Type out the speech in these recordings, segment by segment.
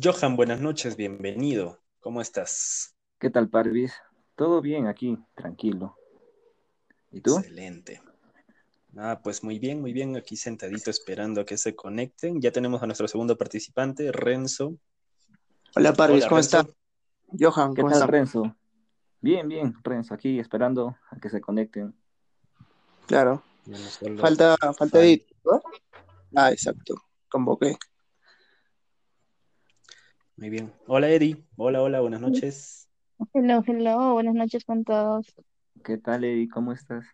Johan, buenas noches, bienvenido. ¿Cómo estás? ¿Qué tal, Parvis? Todo bien aquí, tranquilo. ¿Y tú? Excelente. Ah, pues muy bien, muy bien, aquí sentadito esperando a que se conecten. Ya tenemos a nuestro segundo participante, Renzo. Hola, Parvis, ¿cómo estás? Johan, ¿qué tal, Renzo? Bien, bien, Renzo, aquí esperando a que se conecten. Claro. Falta, falta edit, ¿no? Ah, exacto, convoqué. Muy bien. Hola, Eddie. Hola, hola, buenas noches. Hello, hello, buenas noches con todos. ¿Qué tal, Eddie? ¿Cómo estás?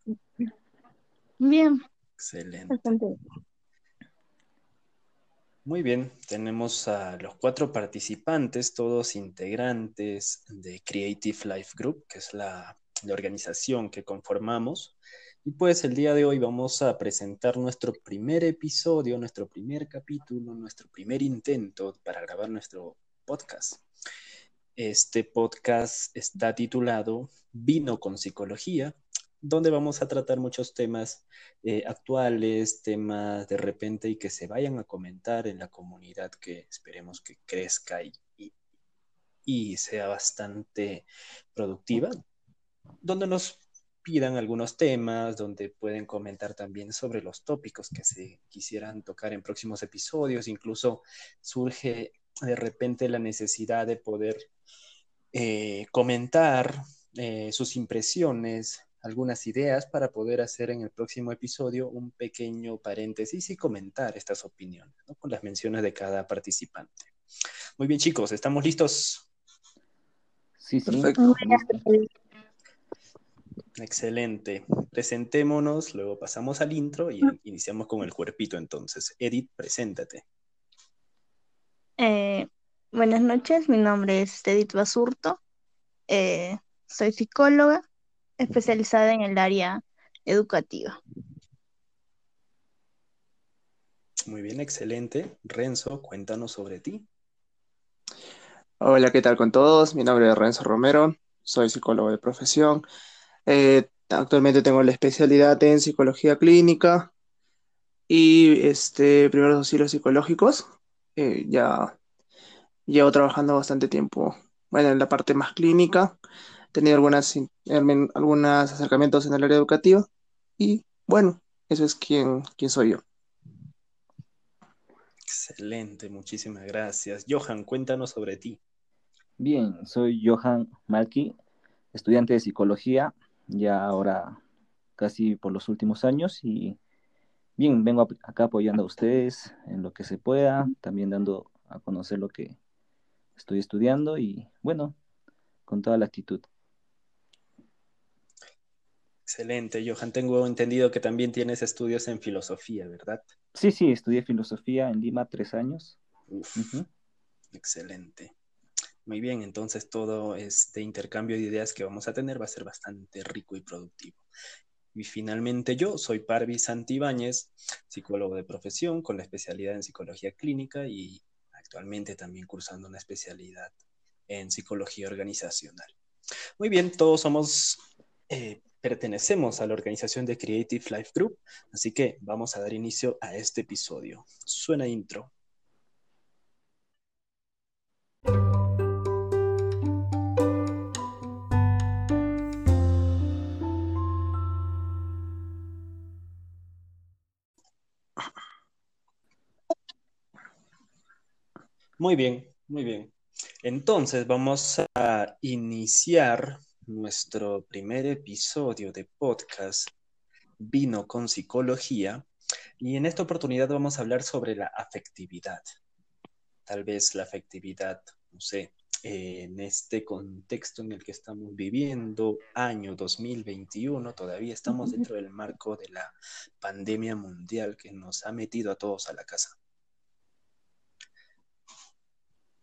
Bien. Excelente. Muy bien, tenemos a los cuatro participantes, todos integrantes de Creative Life Group, que es la, la, organización que conformamos. Y pues el día de hoy vamos a presentar nuestro primer episodio, nuestro primer capítulo, nuestro primer intento para grabar nuestro podcast. Este podcast está titulado Vino con Psicología, donde vamos a tratar muchos temas eh, actuales, temas de repente y que se vayan a comentar en la comunidad que esperemos que crezca y, y, sea bastante productiva, donde nos pidan algunos temas, donde pueden comentar también sobre los tópicos que se quisieran tocar en próximos episodios, incluso surge de repente la necesidad de poder eh, comentar eh, sus impresiones, algunas ideas para poder hacer en el próximo episodio un pequeño paréntesis y comentar estas opiniones con las menciones de cada participante. Muy bien chicos, ¿estamos listos? Sí, sí. Perfecto. Excelente. Presentémonos, luego pasamos al intro y iniciamos con el cuerpito entonces. Edith, preséntate. Eh, buenas noches, mi nombre es Edith Basurto, eh, soy psicóloga especializada en el área educativa. Muy bien, excelente. Renzo, cuéntanos sobre ti. Hola, ¿qué tal con todos? Mi nombre es Renzo Romero, soy psicólogo de profesión. Eh, actualmente tengo la especialidad en psicología clínica y este, primeros auxilios psicológicos eh, ya llevo trabajando bastante tiempo, bueno, en la parte más clínica, he tenido algunas, algunos acercamientos en el área educativa y bueno, eso es quien, quién soy yo. Excelente, muchísimas gracias. Johan, cuéntanos sobre ti. Bien, soy Johan Malki, estudiante de psicología, ya ahora casi por los últimos años y bien, vengo acá apoyando a ustedes en lo que se pueda, también dando a conocer lo que estoy estudiando y bueno, con toda la actitud. Excelente, Johan. Tengo entendido que también tienes estudios en filosofía, ¿verdad? Sí, sí, estudié filosofía en Lima tres años. Excelente. Muy bien, entonces todo este intercambio de ideas que vamos a tener va a ser bastante rico y productivo. Y finalmente yo soy Parvi Santibáñez, psicólogo de profesión con la especialidad en psicología clínica y actualmente también cursando una especialidad en psicología organizacional. Muy bien, todos somos, eh, pertenecemos a la organización de Creative Life Group, así que vamos a dar inicio a este episodio. Suena intro. Muy bien, muy bien. Entonces vamos a iniciar nuestro primer episodio de podcast Vino con Psicología y en esta oportunidad vamos a hablar sobre la afectividad. Tal vez la afectividad, no sé, en este contexto en el que estamos viviendo, año 2021, todavía estamos dentro del marco de la pandemia mundial que nos ha metido a todos a la casa.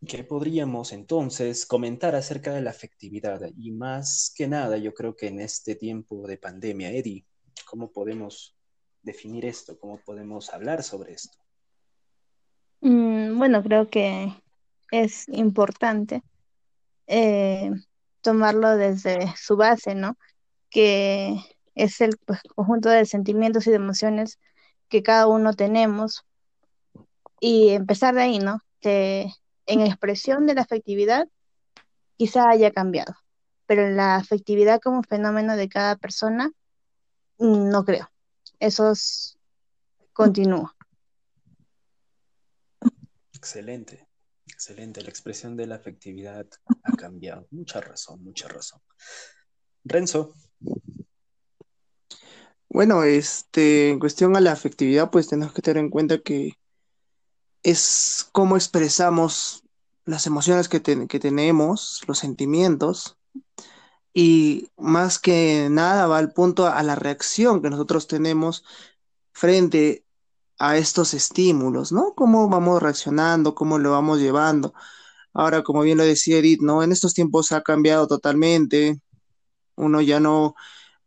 ¿Qué podríamos entonces comentar acerca de la afectividad? Y más que nada, yo creo que en este tiempo de pandemia, Eddie, ¿cómo podemos definir esto? ¿Cómo podemos hablar sobre esto? Mm, bueno, creo que es importante eh, tomarlo desde su base, ¿no? Que es el pues, conjunto de sentimientos y de emociones que cada uno tenemos y empezar de ahí, ¿no? En expresión de la afectividad quizá haya cambiado, pero la afectividad como fenómeno de cada persona, no creo. Eso continúa. Excelente, excelente. La expresión de la afectividad ha cambiado. Mucha razón, mucha razón. Renzo. Bueno, este, en cuestión a la afectividad, pues tenemos que tener en cuenta que es cómo expresamos las emociones que, que tenemos, los sentimientos, y más que nada va al punto a la reacción que nosotros tenemos frente a estos estímulos, ¿no? Cómo vamos reaccionando, cómo lo vamos llevando. Ahora, como bien lo decía Edith, ¿no? En estos tiempos ha cambiado totalmente. Uno ya no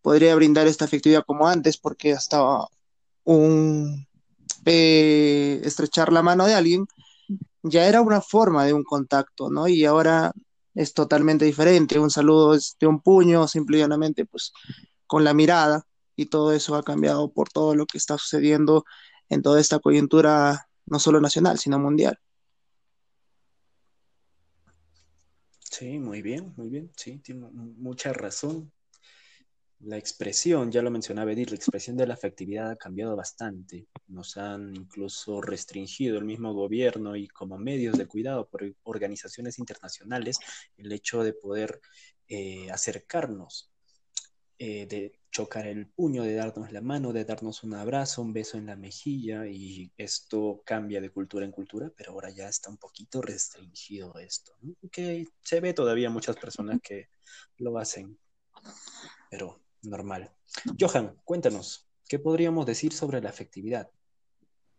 podría brindar esta afectividad como antes porque hasta un eh, estrechar la mano de alguien ya era una forma de un contacto, ¿no? Y ahora es totalmente diferente. Un saludo es de un puño, simplemente pues con la mirada y todo eso ha cambiado por todo lo que está sucediendo en toda esta coyuntura, no solo nacional, sino mundial. Sí, muy bien, muy bien, sí, tiene mucha razón. La expresión, ya lo mencionaba Edith, la expresión de la afectividad ha cambiado bastante. Nos han incluso restringido el mismo gobierno y como medios de cuidado por organizaciones internacionales el hecho de poder eh, acercarnos, eh, de chocar el puño, de darnos la mano, de darnos un abrazo, un beso en la mejilla y esto cambia de cultura en cultura, pero ahora ya está un poquito restringido esto, que se ve todavía muchas personas que lo hacen, pero normal. Johan, cuéntanos, ¿qué podríamos decir sobre la afectividad?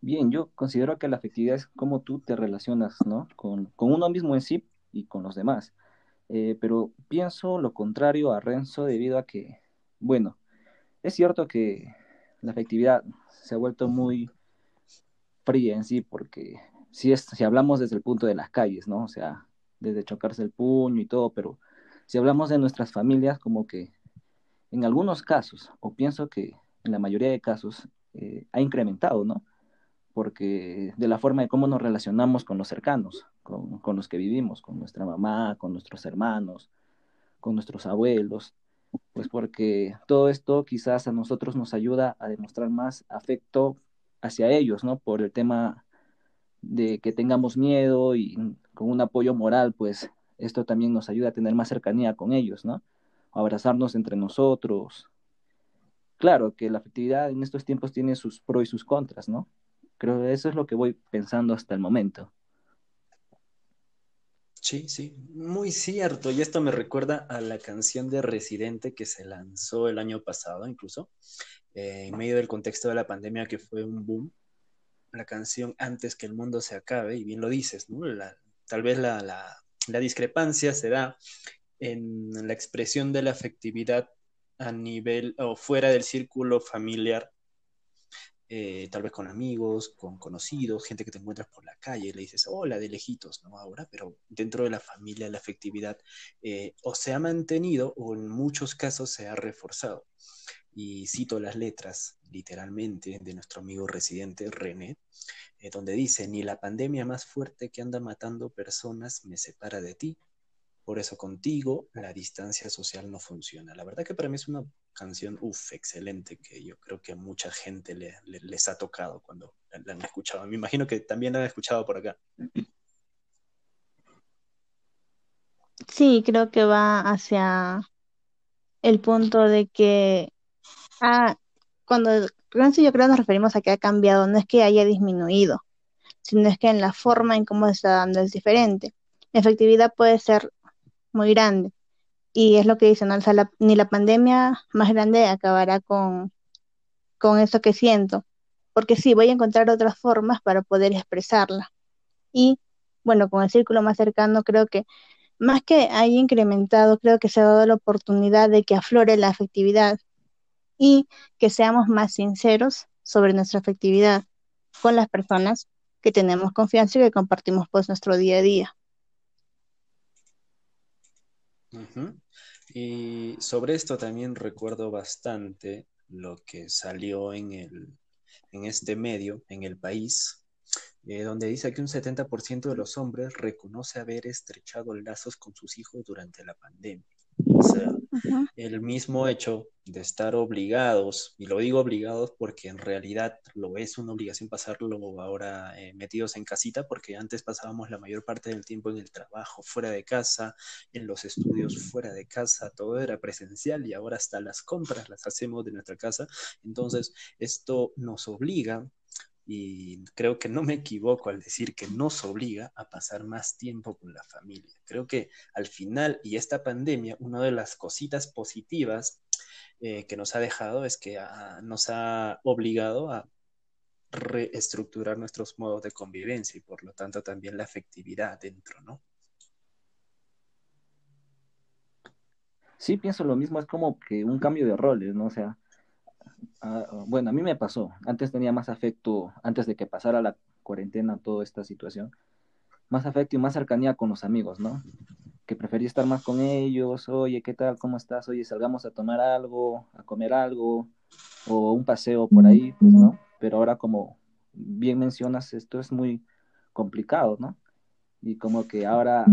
Bien, yo considero que la afectividad es cómo tú te relacionas, ¿no? Con, uno mismo en sí y con los demás. Eh, pero pienso lo contrario a Renzo debido a que, bueno, es cierto que la afectividad se ha vuelto muy fría en sí, porque si, es, si hablamos desde el punto de las calles, ¿no? O sea, desde chocarse el puño y todo, pero si hablamos de nuestras familias, como que en algunos casos, o pienso que en la mayoría de casos, eh, ha incrementado, ¿no? Porque de la forma de cómo nos relacionamos con los cercanos, con, con, los que vivimos, con nuestra mamá, con nuestros hermanos, con nuestros abuelos, pues porque todo esto quizás a nosotros nos ayuda a demostrar más afecto hacia ellos, ¿no? Por el tema de que tengamos miedo y con un apoyo moral, pues esto también nos ayuda a tener más cercanía con ellos, ¿no? Abrazarnos entre nosotros. Claro que la afectividad en estos tiempos tiene sus pros y sus contras, ¿no? Creo que eso es lo que voy pensando hasta el momento. Sí, sí, muy cierto. Y esto me recuerda a la canción de Residente que se lanzó el año pasado, incluso, eh, en medio del contexto de la pandemia que fue un boom. La canción Antes que el mundo se acabe, y bien lo dices, ¿no? tal vez la, la, la discrepancia se da en la expresión de la afectividad a nivel o fuera del círculo familiar, eh, tal vez con amigos, con conocidos, gente que te encuentras por la calle, y le dices, hola, de lejitos, ¿no? Ahora, pero dentro de la familia la afectividad eh, o se ha mantenido o en muchos casos se ha reforzado. Y cito las letras, literalmente, de nuestro amigo residente René, eh, donde dice, ni la pandemia más fuerte que anda matando personas me separa de ti, por eso contigo la distancia social no funciona. La verdad que para mí es una canción, uff, excelente, que yo creo que a mucha gente le, les ha tocado cuando la, han escuchado. Me imagino que también la han escuchado por acá. Sí, creo que va hacia el punto de que ah, cuando yo creo nos referimos a que ha cambiado, no es que haya disminuido, sino es que en la forma en cómo se está dando es diferente. La efectividad puede ser muy grande. Y es lo que dicen, ¿no? ni la pandemia más grande acabará con, con eso que siento. Porque sí, voy a encontrar otras formas para poder expresarla. Y bueno, con el círculo más cercano creo que más que haya incrementado, creo que se ha dado la oportunidad de que aflore la afectividad y que seamos más sinceros sobre nuestra afectividad con las personas que tenemos confianza y que compartimos pues nuestro día a día. Y sobre esto también recuerdo bastante lo que salió en, el, en este medio, en el país, eh, donde dice que un 70% de los hombres reconoce haber estrechado lazos con sus hijos durante la pandemia. O sea, el mismo hecho de estar obligados, y lo digo obligados porque en realidad lo es una obligación pasarlo ahora eh, metidos en casita, porque antes pasábamos la mayor parte del tiempo en el trabajo, fuera de casa, en los estudios fuera de casa, todo era presencial y ahora hasta las compras las hacemos de nuestra casa. Entonces, esto nos obliga y creo que no me equivoco al decir que nos obliga a pasar más tiempo con la familia. Creo que al final, y esta pandemia, una de las cositas positivas eh, que nos ha dejado es que nos ha obligado a reestructurar nuestros modos de convivencia y por lo tanto también la afectividad dentro, ¿no? Sí, pienso lo mismo, es como que un cambio de roles, ¿no? O sea, bueno, a mí me pasó. Antes tenía más afecto, antes de que pasara la cuarentena, toda esta situación, más afecto y más cercanía con los amigos, ¿no? Que prefería estar más con ellos, oye, ¿qué tal? ¿Cómo estás? Oye, salgamos a tomar algo, a comer algo, o un paseo por ahí, pues, ¿no? Pero ahora, como bien mencionas, esto es muy complicado, ¿no? Y como que ahora,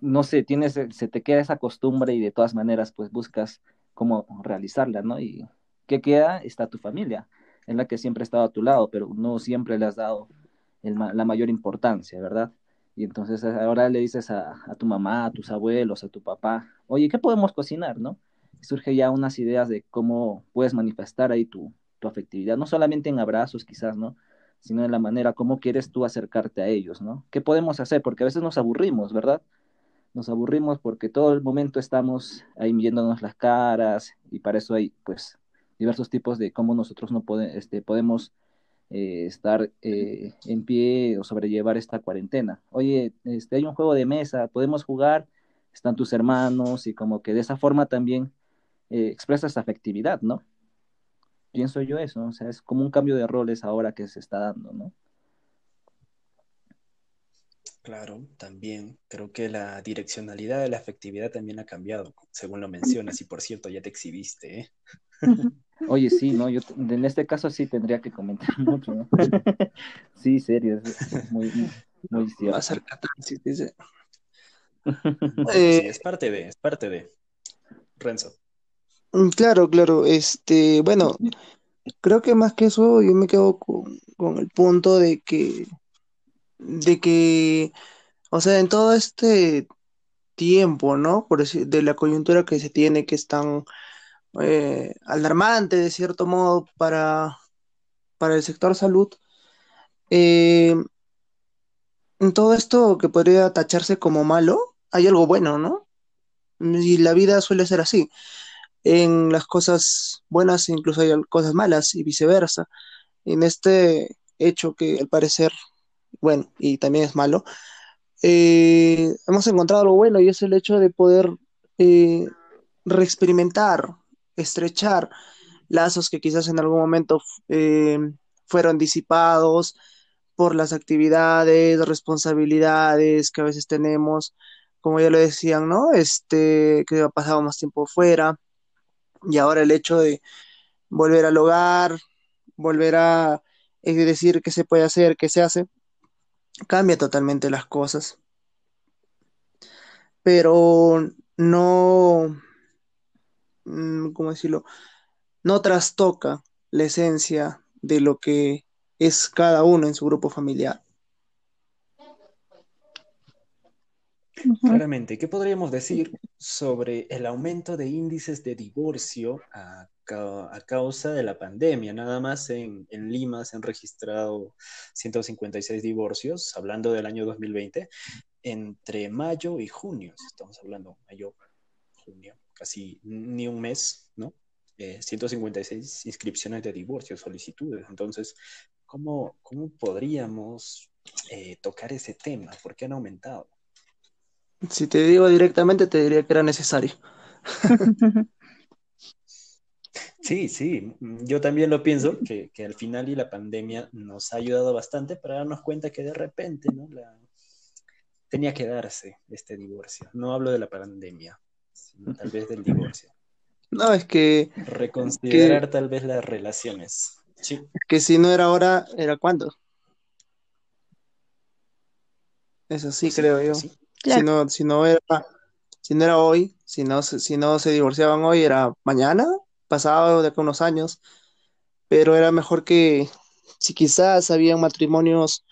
no sé, tienes, se te queda esa costumbre y de todas maneras, pues buscas cómo realizarla, ¿no? Y ¿Qué queda? Está tu familia, en la que siempre ha estado a tu lado, pero no siempre le has dado la mayor importancia, ¿verdad? Y entonces ahora le dices a, tu mamá, a tus abuelos, a tu papá, oye, ¿qué podemos cocinar, no? Y surge ya unas ideas de cómo puedes manifestar ahí tu, tu afectividad, no solamente en abrazos quizás, ¿no? Sino en la manera cómo quieres tú acercarte a ellos, ¿no? ¿Qué podemos hacer? Porque a veces nos aburrimos, ¿verdad? Nos aburrimos porque todo el momento estamos ahí viéndonos las caras y para eso hay, pues, diversos tipos de cómo nosotros no este, podemos eh, estar eh, en pie o sobrellevar esta cuarentena. Oye, este, hay un juego de mesa, podemos jugar, están tus hermanos y como que de esa forma también eh, expresas afectividad, ¿no? Pienso yo eso, o sea, es como un cambio de roles ahora que se está dando, ¿no? Claro, también creo que la direccionalidad de la afectividad también ha cambiado, según lo mencionas, y por cierto, ya te exhibiste, ¿eh? Oye, sí, no, yo en este caso sí tendría que comentar mucho, ¿no? sí, serio, es muy, muy cierto. Va a ser catarsis, dice. Sí, es parte de, es parte de. Renzo. Mm, claro, claro, este, bueno, creo que más que eso yo me quedo con, con el punto de que, de que, o sea, en todo este tiempo, ¿no? Por decir, de la coyuntura que se tiene, que están eh, alarmante de cierto modo para, para el sector salud. Eh, en todo esto que podría tacharse como malo, hay algo bueno, ¿no? Y la vida suele ser así. En las cosas buenas incluso hay cosas malas y viceversa. En este hecho que al parecer, bueno, y también es malo, eh, hemos encontrado algo bueno y es el hecho de poder reexperimentar estrechar lazos que quizás en algún momento eh, fueron disipados por las actividades, responsabilidades que a veces tenemos, como ya lo decían, ¿no? Este, que pasado más tiempo fuera, y ahora el hecho de volver al hogar, volver a decir qué se puede hacer, qué se hace, cambia totalmente las cosas. Pero no, Mm, ¿cómo decirlo? No trastoca la esencia de lo que es cada uno en su grupo familiar. Claramente, ¿qué podríamos decir sobre el aumento de índices de divorcio a, causa de la pandemia? Nada más en, en, Lima se han registrado 156 divorcios, hablando del año 2020, entre mayo y junio, estamos hablando mayo, junio casi ni un mes, ¿no? 156 eh, inscripciones de divorcio, solicitudes. Entonces, ¿cómo, cómo podríamos eh, tocar ese tema? ¿Por qué han aumentado? Si te digo directamente, te diría que era necesario. Sí, sí, yo también lo pienso, que, al final y la pandemia nos ha ayudado bastante para darnos cuenta que de repente, ¿no? Tenía que darse este divorcio. No hablo de la pandemia, tal vez del divorcio. No, es que... Reconsiderar tal vez las relaciones. Sí. Que si no era ahora, ¿era cuándo? Eso sí, creo yo. Si, no, si, no era, si no era hoy, si no, si no se divorciaban hoy, era mañana, pasado de acá unos años. Pero era mejor que si quizás habían matrimonios,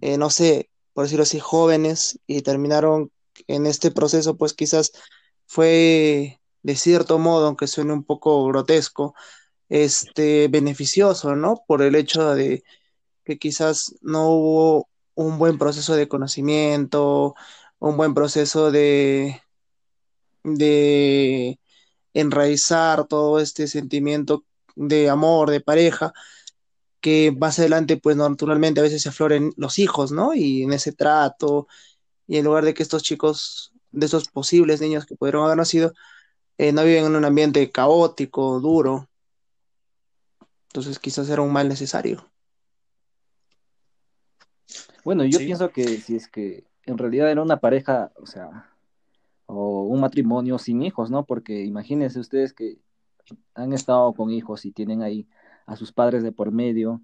eh, no sé, por decirlo así, jóvenes y terminaron en este proceso, pues quizás fue de cierto modo, aunque suene un poco grotesco, este, beneficioso, ¿no? Por el hecho de que quizás no hubo un buen proceso de conocimiento, un buen proceso de, de enraizar todo este sentimiento de amor, de pareja, que más adelante, pues naturalmente a veces se afloren los hijos, ¿no? Y en ese trato, y en lugar de que estos chicos, de esos posibles niños que pudieron haber nacido, eh, no viven en un ambiente caótico, duro. Entonces quizás era un mal necesario. Bueno, yo pienso que si es que en realidad era una pareja, o sea, o un matrimonio sin hijos, ¿no? Porque imagínense ustedes que han estado con hijos y tienen ahí a sus padres de por medio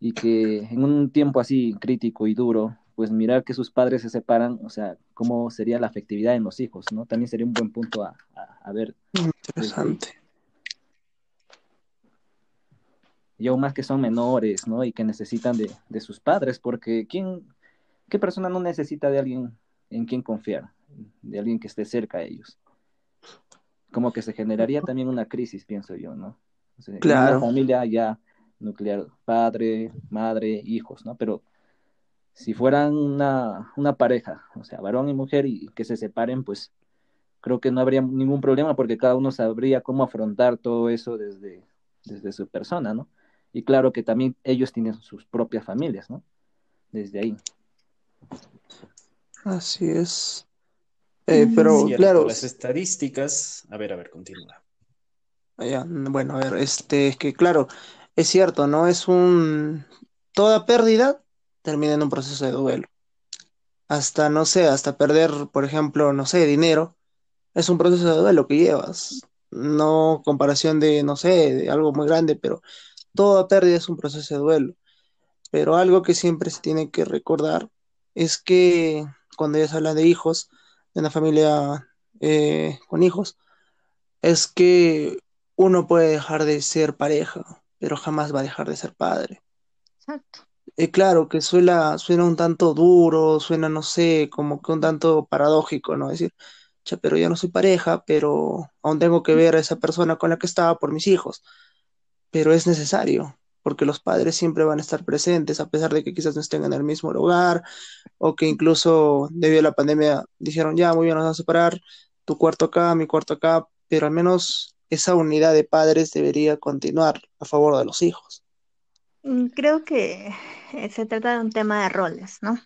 y que en un tiempo así crítico y duro, pues mirar que sus padres se separan, o sea, cómo sería la afectividad en los hijos, ¿no? También sería un buen punto a, a, ver. Interesante. y aún más que son menores, ¿no? Y que necesitan de, de sus padres, porque ¿quién, ¿qué persona no necesita de alguien en quien confiar? De alguien que esté cerca de ellos. Como que se generaría también una crisis, pienso yo, ¿no? claro. Una familia ya nuclear, padre, madre, hijos, ¿no? Pero si fueran una, una pareja, o sea, varón y mujer, y que se separen, pues creo que no habría ningún problema porque cada uno sabría cómo afrontar todo eso desde, desde su persona, ¿no? Y claro que también ellos tienen sus propias familias, ¿no? Desde ahí. Así es. Eh, pero claro. Las estadísticas. A ver, a ver, continúa. Ah, bueno, a ver, este, es que claro, es cierto, ¿no? Es un. Toda pérdida termina en un proceso de duelo. Hasta, no sé, hasta perder, por ejemplo, no sé, dinero, es un proceso de duelo que llevas. No comparación de, no sé, de algo muy grande, pero toda pérdida es un proceso de duelo. Pero algo que siempre se tiene que recordar es que cuando ya se habla de hijos, de una familia eh, con hijos, es que uno puede dejar de ser pareja, pero jamás va a dejar de ser padre. Exacto. Y claro, que suena, suena un tanto duro, suena, no sé, como que un tanto paradójico, ¿no? decir, pero ya no soy pareja, pero aún tengo que ver a esa persona con la que estaba por mis hijos pero es necesario, porque los padres siempre van a estar presentes, a pesar de que quizás no estén en el mismo lugar, o que incluso debido a la pandemia dijeron, ya, muy bien, nos vamos a separar, tu cuarto acá, mi cuarto acá, pero al menos esa unidad de padres debería continuar a favor de los hijos. Mm, creo que eh, se trata de un tema de roles, ¿no?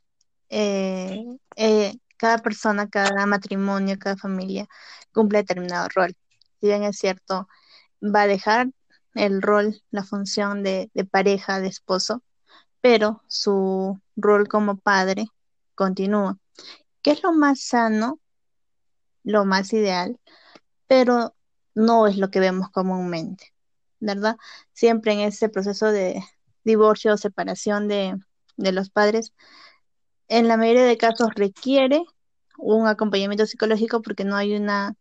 Eh, eh, cada persona, cada matrimonio, cada familia cumple determinado rol. Si bien es cierto, va a dejar el rol, la función de, pareja, de esposo, pero su rol como padre continúa. ¿Qué es lo más sano, lo más ideal? Pero no es lo que vemos comúnmente, ¿verdad? Siempre en ese proceso de divorcio o separación de, de los padres, en la mayoría de casos requiere un acompañamiento psicológico porque no hay una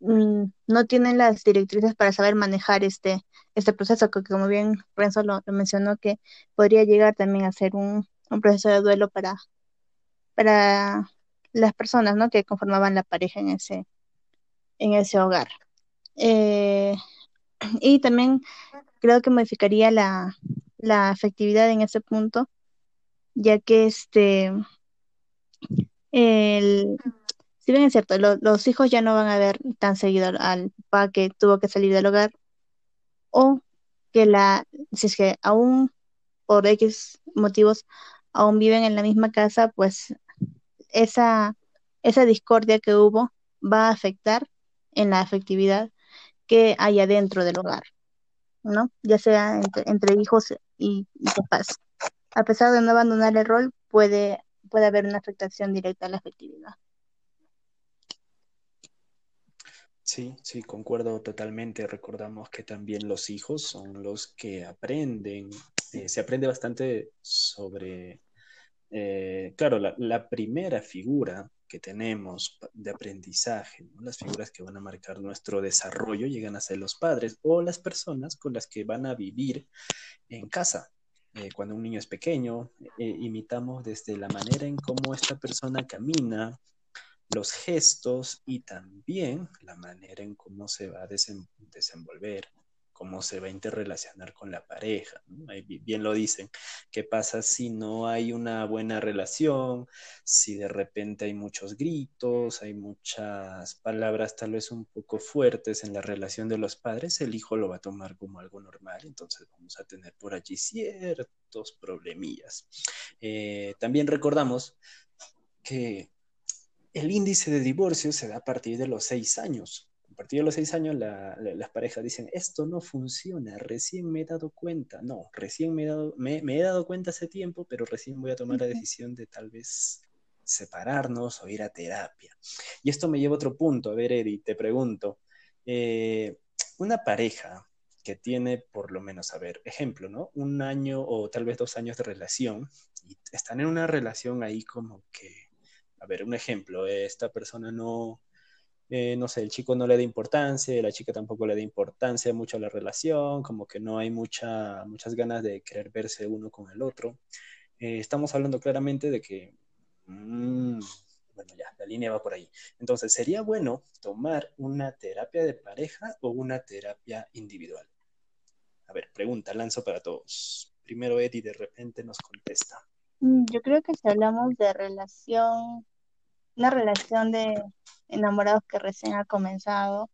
no tienen las directrices para saber manejar este, este proceso, que como bien Renzo lo, mencionó, que podría llegar también a ser un, proceso de duelo para, para las personas ¿no? que conformaban la pareja en ese, en ese hogar. Eh, y también creo que modificaría la, la afectividad en ese punto, ya que este el, si bien es cierto, los hijos ya no van a ver tan seguido al papá que tuvo que salir del hogar, o que la, si es que aún por X motivos aún viven en la misma casa, pues esa, esa discordia que hubo va a afectar en la afectividad que hay adentro del hogar, ¿no? Ya sea entre, hijos y, papás. A pesar de no abandonar el rol, puede, puede haber una afectación directa a la afectividad. Sí, sí, concuerdo totalmente. Recordamos que también los hijos son los que aprenden, eh, se aprende bastante sobre eh, claro, la, primera figura que tenemos de aprendizaje, las figuras que van a marcar nuestro desarrollo llegan a ser los padres o las personas con las que van a vivir en casa. Eh, cuando un niño es pequeño, imitamos desde la manera en cómo esta persona camina, los gestos y también la manera en cómo se va a desenvolver, cómo se va a interrelacionar con la pareja. bien lo dicen, ¿qué pasa si no hay una buena relación? Si de repente hay muchos gritos, hay muchas palabras tal vez un poco fuertes en la relación de los padres, el hijo lo va a tomar como algo normal, entonces vamos a tener por allí ciertos problemillas. Eh, también recordamos que el índice de divorcio se da a partir de los seis años partir de los seis años las parejas dicen, esto no funciona, recién me he dado cuenta. No, recién me he dado, me, he dado cuenta hace tiempo, pero recién voy a tomar la decisión de tal vez separarnos o ir a terapia. Y esto me lleva a otro punto. A ver, Eri, te pregunto, eh, una pareja que tiene por lo menos, a ver, ejemplo, ¿no? Un año o tal vez dos años de relación y están en una relación ahí como que, a ver, un ejemplo, esta persona no, eh, no sé, el chico no le da importancia, la chica tampoco le da importancia mucho a la relación, como que no hay mucha, muchas ganas de querer verse uno con el otro. Eh, estamos hablando claramente de que, mm, bueno, ya, la línea va por ahí. Entonces, ¿sería bueno tomar una terapia de pareja o una terapia individual? A ver, pregunta, lanzo para todos. Primero Eddie de repente nos contesta. Mm, yo creo que si hablamos de relación, una relación de enamorados que recién ha comenzado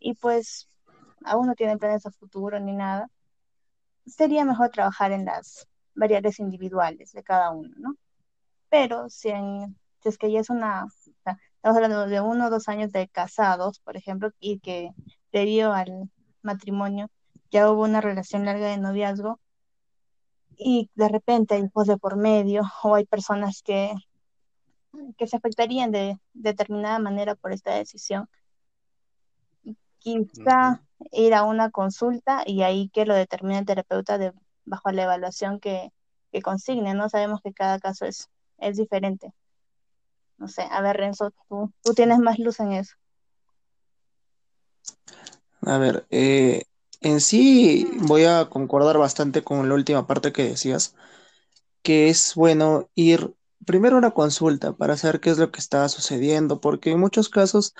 y pues aún no tienen planes a futuro ni nada, sería mejor trabajar en las variables individuales de cada uno, ¿no? Pero si, es que ya es una, estamos hablando de uno o dos años de casados, por ejemplo, y que debido al matrimonio ya hubo una relación larga de noviazgo y de repente hay hijos de por medio o hay personas que que se afectarían de determinada manera por esta decisión. Quizá ir a una consulta y ahí que lo determine el terapeuta de, bajo la evaluación que, consigne, ¿no? Sabemos que cada caso es, es diferente. No sé, a ver, Renzo, tú, tú tienes más luz en eso. A ver, eh, en sí voy a concordar bastante con la última parte que decías, que es bueno ir primero una consulta para saber qué es lo que está sucediendo, porque en muchos casos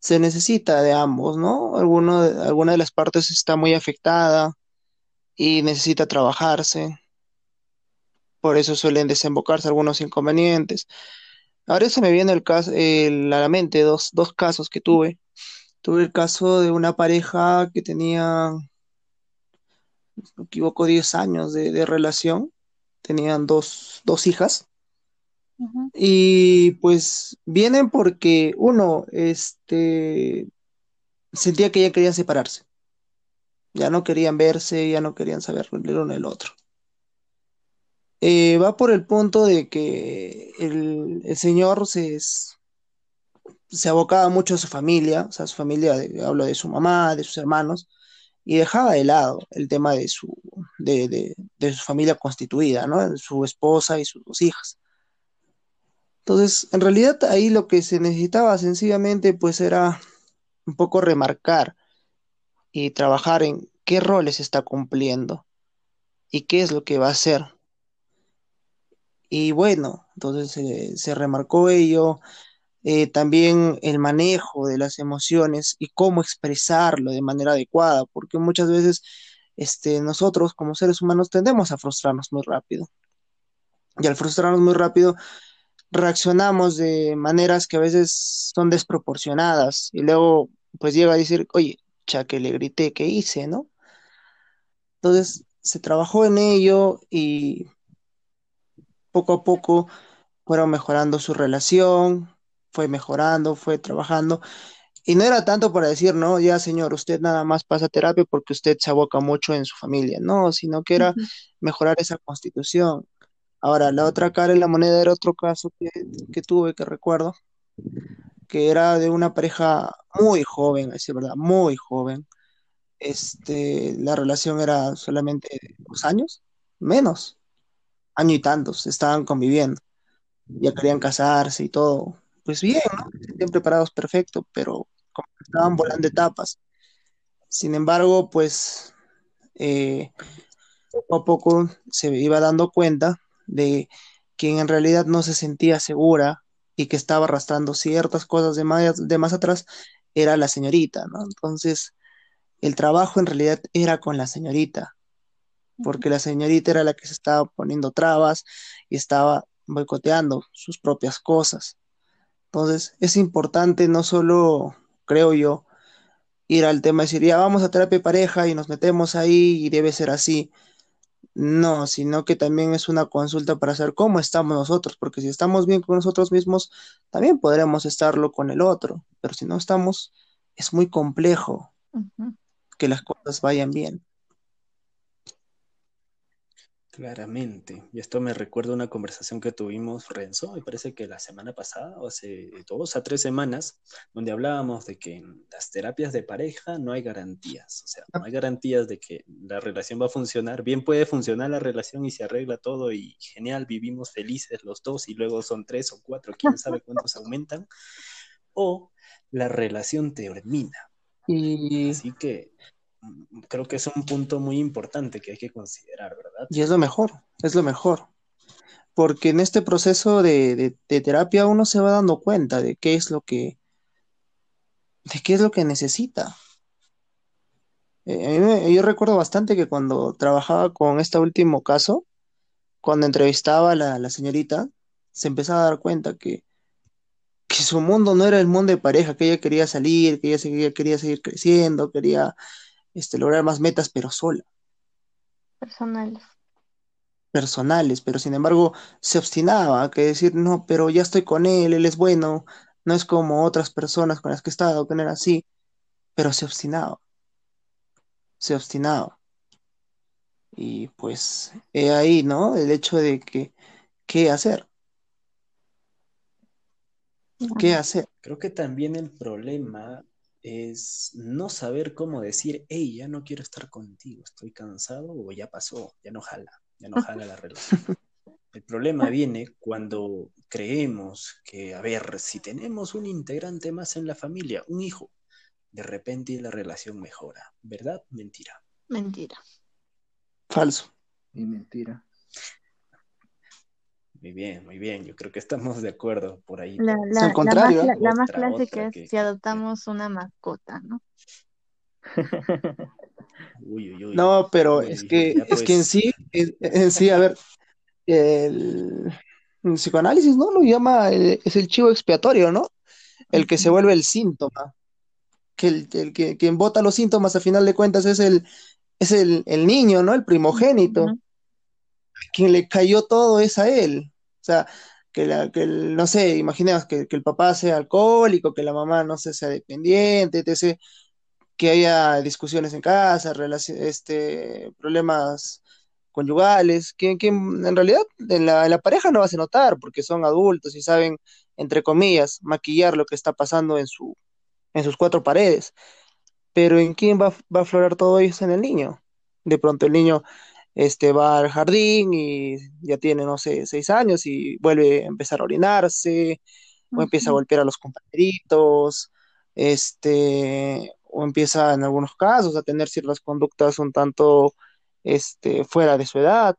se necesita de ambos, ¿no? Alguna de las partes está muy afectada y necesita trabajarse. Por eso suelen desembocarse algunos inconvenientes. Ahora se me viene el caso, a la mente dos, dos casos que tuve. Tuve el caso de una pareja que tenía, no me equivoco, 10 años de, de relación. Tenían dos, dos hijas y pues vienen porque uno, este, sentía que ya querían separarse. Ya no querían verse, ya no querían saber el uno del otro. Eh, va por el punto de que el, señor se, se abocaba mucho a su familia, o sea, su familia, hablo de su mamá, de sus hermanos, y dejaba de lado el tema de su, de, de su familia constituida, ¿no? Su esposa y sus dos hijas. Entonces, en realidad ahí lo que se necesitaba sencillamente pues era un poco remarcar y trabajar en qué roles está cumpliendo y qué es lo que va a hacer. Y bueno, entonces se remarcó ello, eh, también el manejo de las emociones y cómo expresarlo de manera adecuada, porque muchas veces este, nosotros como seres humanos tendemos a frustrarnos muy rápido. Y al frustrarnos muy rápido, reaccionamos de maneras que a veces son desproporcionadas y luego pues llega a decir, oye, ya que le grité, ¿qué hice, no? Entonces se trabajó en ello y poco a poco fueron mejorando su relación, fue mejorando, fue trabajando. Y no era tanto para decir, no, ya señor, usted nada más pasa terapia porque usted se aboca mucho en su familia, no, sino que era mejorar esa constitución. Ahora, la otra cara de la moneda era otro caso que, tuve, que recuerdo, que era de una pareja muy joven, es verdad, muy joven. Este, la relación era solamente dos años, menos. año y tantos, estaban conviviendo, ya querían casarse y todo. Pues bien, ¿no? Bien preparados, perfecto, pero como estaban volando etapas. Sin embargo, pues eh, poco a poco se iba dando cuenta de que en realidad no se sentía segura y que estaba arrastrando ciertas cosas de más, de más atrás era la señorita, ¿no? Entonces, el trabajo en realidad era con la señorita, porque la señorita era la que se estaba poniendo trabas y estaba boicoteando sus propias cosas. Entonces, es importante no solo, creo yo, ir al tema de decir, ya vamos a terapia de pareja y nos metemos ahí y debe ser así. No, sino que también es una consulta para saber cómo estamos nosotros, porque si estamos bien con nosotros mismos, también podremos estarlo con el otro, pero si no estamos, es muy complejo que las cosas vayan bien. Claramente. Y esto me recuerda una conversación que tuvimos, Renzo, me parece que la semana pasada, o hace dos a tres semanas, donde hablábamos de que en las terapias de pareja no hay garantías. O sea, no hay garantías de que la relación va a funcionar. Bien puede funcionar la relación y se arregla todo y genial, vivimos felices los dos y luego son tres o cuatro, quién sabe cuántos aumentan. O la relación termina. Y... Así que creo que es un punto muy importante que hay que considerar, ¿verdad? Y es lo mejor, es lo mejor. Porque en este proceso de, terapia uno se va dando cuenta de qué es lo que, de qué es lo que necesita. Eh, yo recuerdo bastante que cuando trabajaba con este último caso, cuando entrevistaba a la, señorita, se empezaba a dar cuenta que, que su mundo no era el mundo de pareja, que ella quería salir, que ella quería seguir creciendo, quería este, lograr más metas, pero sola. Personales. Personales, pero sin embargo se obstinaba, que decir, no, pero ya estoy con él, él es bueno, no es como otras personas con las que he estado, que no era así, pero se obstinaba. Se obstinaba. Y pues, he ahí, ¿no? El hecho de que, ¿qué hacer? ¿Qué hacer? Creo que también el problema es no saber cómo decir, hey, ya no quiero estar contigo, estoy cansado o ya pasó, ya no jala, ya no jala la relación. El problema viene cuando creemos que, a ver, si tenemos un integrante más en la familia, un hijo, de repente la relación mejora. ¿Verdad? Mentira. Mentira. Falso. Y mentira. Muy bien, muy bien. Yo creo que estamos de acuerdo por ahí. La, la, contrario. la más, clásica es si adoptamos una mascota, ¿no? uy, uy, uy. No, pero es que, es que en pues. sí, en, sí, a ver, el, psicoanálisis, ¿no? Lo llama, es el chivo expiatorio, ¿no? El que se vuelve el síntoma. Que el, el que quien vota los síntomas, a final de cuentas, es el, es el, el niño, ¿no? El primogénito quien le cayó todo es a él. O sea, que, la, que no sé, imaginemos que, el papá sea alcohólico, que la mamá no sé, sea dependiente, etc., que haya discusiones en casa, este, problemas conyugales, que, en realidad en la, pareja no vas a notar porque son adultos y saben, entre comillas, maquillar lo que está pasando en, su, en sus cuatro paredes. Pero ¿en quién va, va a aflorar todo eso en el niño? De pronto el niño este, va al jardín y ya tiene, no sé, seis años y vuelve a empezar a orinarse, o empieza a golpear a los compañeritos, este, o empieza en algunos casos a tener ciertas conductas un tanto este, fuera de su edad.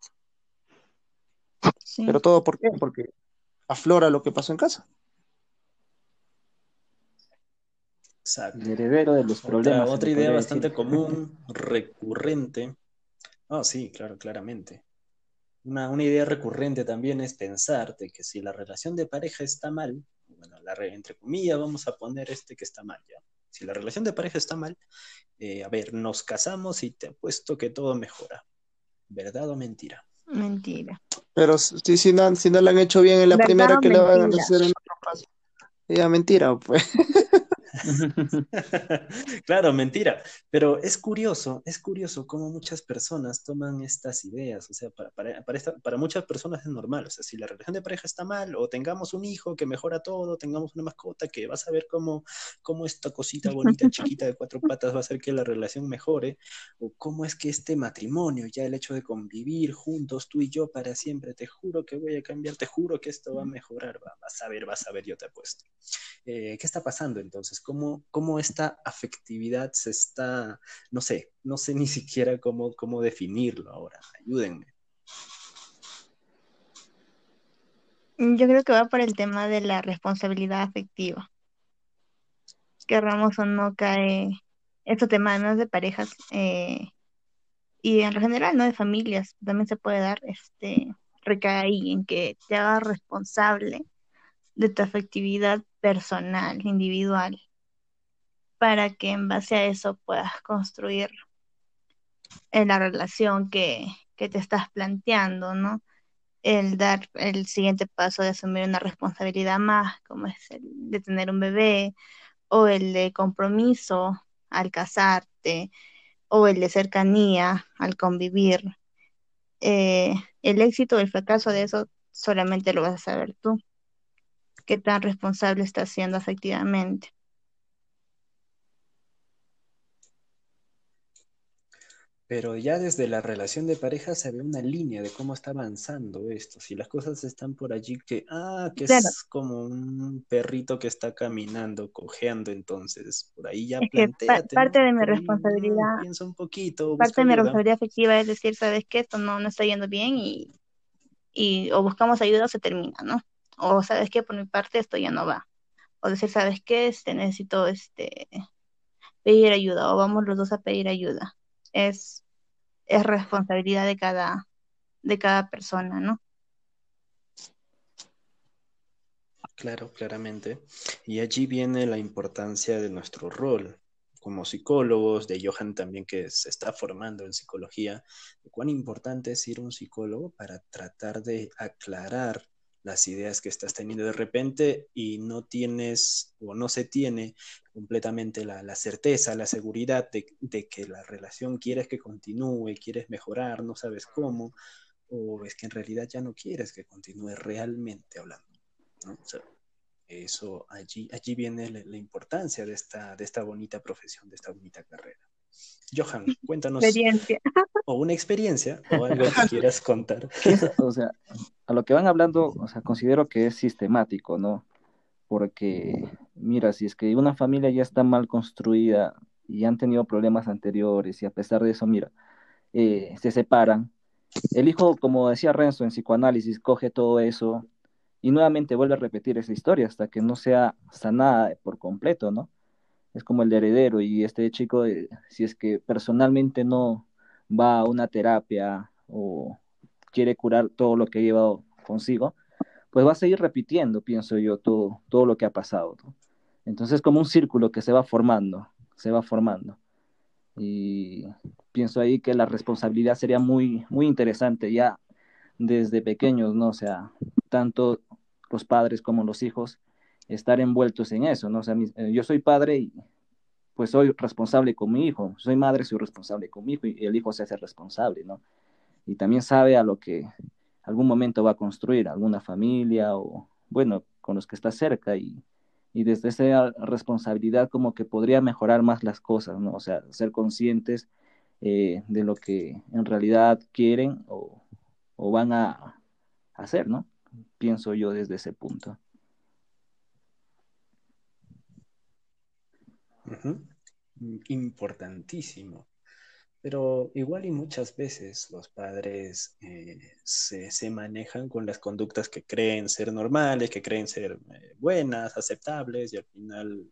Pero todo por qué? Porque aflora lo que pasó en casa. Exacto. El heredero de los problemas. otra idea bastante común, recurrente, Oh, sí, claro, claramente. Una, idea recurrente también es pensarte que si la relación de pareja está mal, bueno, la entre comillas vamos a poner este que está mal, ¿ya? Si la relación de pareja está mal, eh, a ver, nos casamos y te apuesto que todo mejora. ¿Verdad o mentira? Mentira. Pero si, si, no, si no la han hecho bien en la primera, que la van a hacer en otro caso. Ya, mentira, pues. claro, mentira. Pero es curioso, es curioso cómo muchas personas toman estas ideas. O sea, para, para, para, muchas personas es normal. O sea, si la relación de pareja está mal, o tengamos un hijo que mejora todo, tengamos una mascota que vas a ver cómo, cómo esta cosita bonita, chiquita de cuatro patas va a hacer que la relación mejore, o cómo es que este matrimonio, ya el hecho de convivir juntos, tú y yo para siempre, te juro que voy a cambiar, te juro que esto va a mejorar, vas a ver, vas a ver, yo te apuesto. Eh, ¿Qué está pasando entonces? ¿Cómo, ¿Cómo esta afectividad se está, no sé, no sé ni siquiera cómo, cómo definirlo ahora? Ayúdenme. Yo creo que va por el tema de la responsabilidad afectiva. Querramos o no cae estos temas de parejas eh, y en general no de familias también se puede dar este recae ahí en que te hagas responsable de tu afectividad personal, individual, para que en base a eso puedas construir en la relación que, que te estás planteando, ¿no? El dar el siguiente paso de asumir una responsabilidad más, como es el de tener un bebé, o el de compromiso al casarte, o el de cercanía al convivir. Eh, el éxito o el fracaso de eso solamente lo vas a saber tú qué tan responsable está siendo efectivamente. Pero ya desde la relación de pareja se ve una línea de cómo está avanzando esto. Si las cosas están por allí que, ah, que es como un perrito que está caminando, cojeando, entonces por ahí ya plantea. parte de mi responsabilidad. piensa un poquito. Parte de mi responsabilidad efectiva es decir, sabes que esto no, no está yendo bien y, y o buscamos ayuda o se termina, ¿no? o sabes que por mi parte esto ya no va, o decir, sabes qué, este, necesito este, pedir ayuda, o vamos los dos a pedir ayuda. Es, es responsabilidad de cada, de cada persona, ¿no? Claro, claramente. Y allí viene la importancia de nuestro rol como psicólogos, de Johan también que se está formando en psicología, cuán importante es ir un psicólogo para tratar de aclarar las ideas que estás teniendo de repente y no tienes o no se tiene completamente la, certeza, la seguridad de, que la relación quieres que continúe, quieres mejorar, no sabes cómo, o es que en realidad ya no quieres que continúe realmente hablando. eso allí, allí viene la, importancia de esta, de esta bonita profesión, de esta bonita carrera. Johan, cuéntanos. Experiencia. O una experiencia o algo que quieras contar. O sea, a lo que van hablando, o sea, considero que es sistemático, ¿no? Porque, mira, si es que una familia ya está mal construida y han tenido problemas anteriores y a pesar de eso, mira, eh, se separan, el hijo, como decía Renzo en psicoanálisis, coge todo eso y nuevamente vuelve a repetir esa historia hasta que no sea sanada por completo, ¿no? Es como el heredero y este chico, eh, si es que personalmente no va a una terapia o quiere curar todo lo que ha llevado consigo, pues va a seguir repitiendo, pienso yo, todo, todo lo que ha pasado. Entonces como un círculo que se va formando, se va formando. Y pienso ahí que la responsabilidad sería muy, muy interesante ya desde pequeños, ¿no? O sea, tanto los padres como los hijos estar envueltos en eso, ¿no? O sea, eh, yo soy padre y pues soy responsable con mi hijo, soy madre, soy responsable con mi hijo y el hijo se hace responsable, ¿no? Y también sabe a lo que algún momento va a construir, alguna familia o, bueno, con los que está cerca y, y desde esa responsabilidad como que podría mejorar más las cosas, ¿no? O sea, ser conscientes eh, de lo que en realidad quieren o, o van a hacer, ¿no? Pienso yo desde ese punto. Importantísimo. Pero igual y muchas veces los padres eh, se, manejan con las conductas que creen ser normales, que creen ser eh, buenas, aceptables, y al final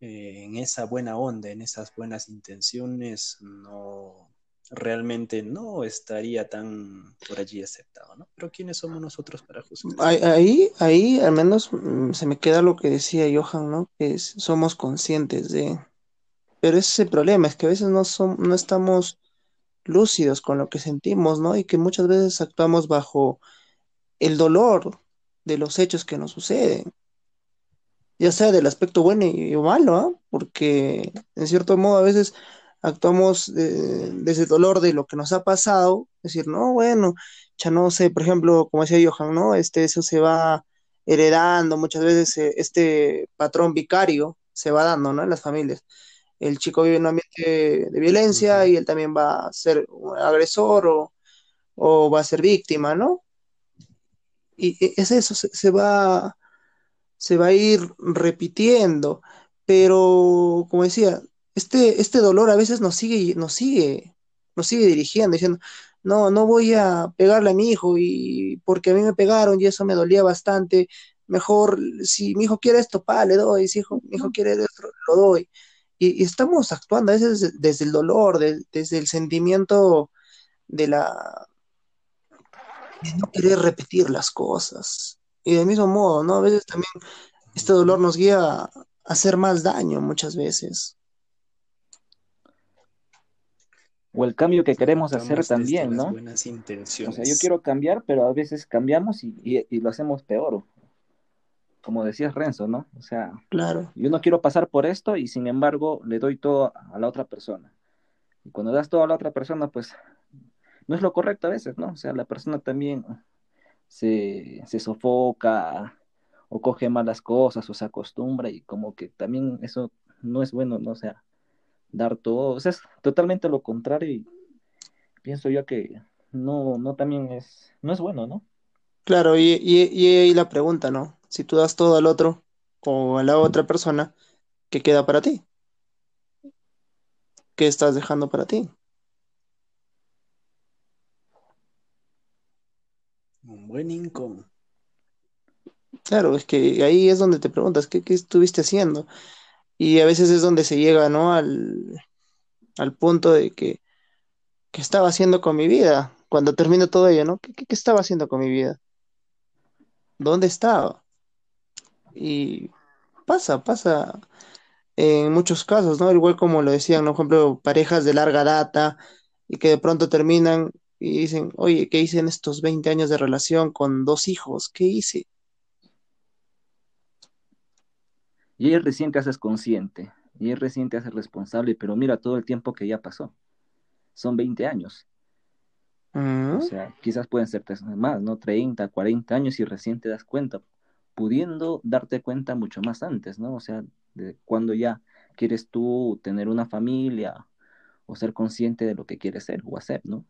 eh, en esa buena onda, en esas buenas intenciones, no, realmente no estaría tan por allí aceptado, ¿no? Pero ¿quiénes somos nosotros para juzgar? Ahí, ahí al menos mm, se me queda lo que decía Johan, ¿no? Que somos conscientes de... Pero ese es el problema, es que a veces no, son, no estamos lúcidos con lo que sentimos, ¿no? Y que muchas veces actuamos bajo el dolor de los hechos que nos suceden. ya sea del aspecto bueno y malo, ¿ah? porque en cierto modo a veces actuamos eh, desde el dolor de lo que nos ha pasado, decir, no, bueno, ya no sé, por ejemplo, como decía Johan, ¿no? Este, eso se va heredando, muchas veces eh, este patrón vicario se va dando, ¿no? En las familias. El chico vive en un ambiente de violencia y él también va a ser un agresor o, o va a ser víctima, ¿no? Y es eso, se, va, se va a ir repitiendo, pero como decía, este, este dolor a veces nos sigue, nos sigue, nos sigue dirigiendo, diciendo, no, no voy a pegarle a mi hijo y porque a mí me pegaron y eso me dolía bastante, mejor si mi hijo quiere esto, pa, le doy, si hijo, mi hijo quiere esto, lo doy. Y, estamos actuando a veces desde, el dolor, desde el sentimiento de la de no querer repetir las cosas. Y del mismo modo, ¿no? A veces también este dolor nos guía a hacer más daño muchas veces. O el cambio que queremos hacer también, ¿no? Buenas intenciones. O sea, yo quiero cambiar, pero a veces cambiamos y, y, lo hacemos peor. Como decías Renzo, ¿no? O sea, claro. yo no quiero pasar por esto y sin embargo le doy todo a la otra persona. Y cuando das todo a la otra persona, pues no es lo correcto a veces, ¿no? O sea, la persona también se, se sofoca o coge malas cosas o se acostumbra y como que también eso no es bueno, ¿no? O sea, dar todo, o sea, es totalmente lo contrario y pienso yo que no, no también es, no es bueno, ¿no? Claro, y, y, y ahí la pregunta, ¿no? Si tú das todo al otro o a la otra persona, ¿qué queda para ti? ¿Qué estás dejando para ti? Un buen income. Claro, es que ahí es donde te preguntas, ¿qué, qué estuviste haciendo? Y a veces es donde se llega, ¿no? Al, al punto de que, ¿qué estaba haciendo con mi vida? Cuando termino todo ello, ¿no? ¿Qué, qué, qué estaba haciendo con mi vida? ¿Dónde estaba? Y pasa, pasa en muchos casos, ¿no? Igual como lo decían. Por ejemplo, parejas de larga data y que de pronto terminan y dicen, oye, ¿qué hice en estos 20 años de relación con dos hijos? ¿Qué hice? Y es recién te haces consciente, y es recién te haces responsable, pero mira todo el tiempo que ya pasó. Son 20 años. O sea, quizás pueden ser más, ¿no? 30, 40 años y recién te das cuenta, pudiendo darte cuenta mucho más antes, ¿no? O sea, de cuando ya quieres tú tener una familia o ser consciente de lo que quieres ser o hacer, ¿no?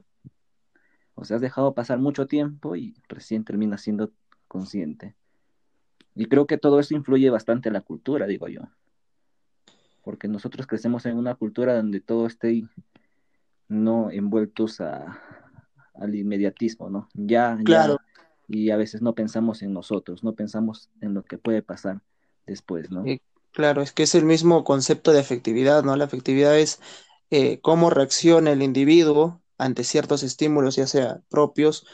O sea, has dejado pasar mucho tiempo y recién terminas siendo consciente. Y creo que todo eso influye bastante en la cultura, digo yo. Porque nosotros crecemos en una cultura donde todo esté no envueltos a, al inmediatismo, ¿no? Ya, claro. y a veces no pensamos en nosotros, no pensamos en lo que puede pasar después, ¿no? claro, es que es el mismo concepto de afectividad, ¿no? La afectividad es eh, cómo reacciona el individuo ante ciertos estímulos, ya sea propios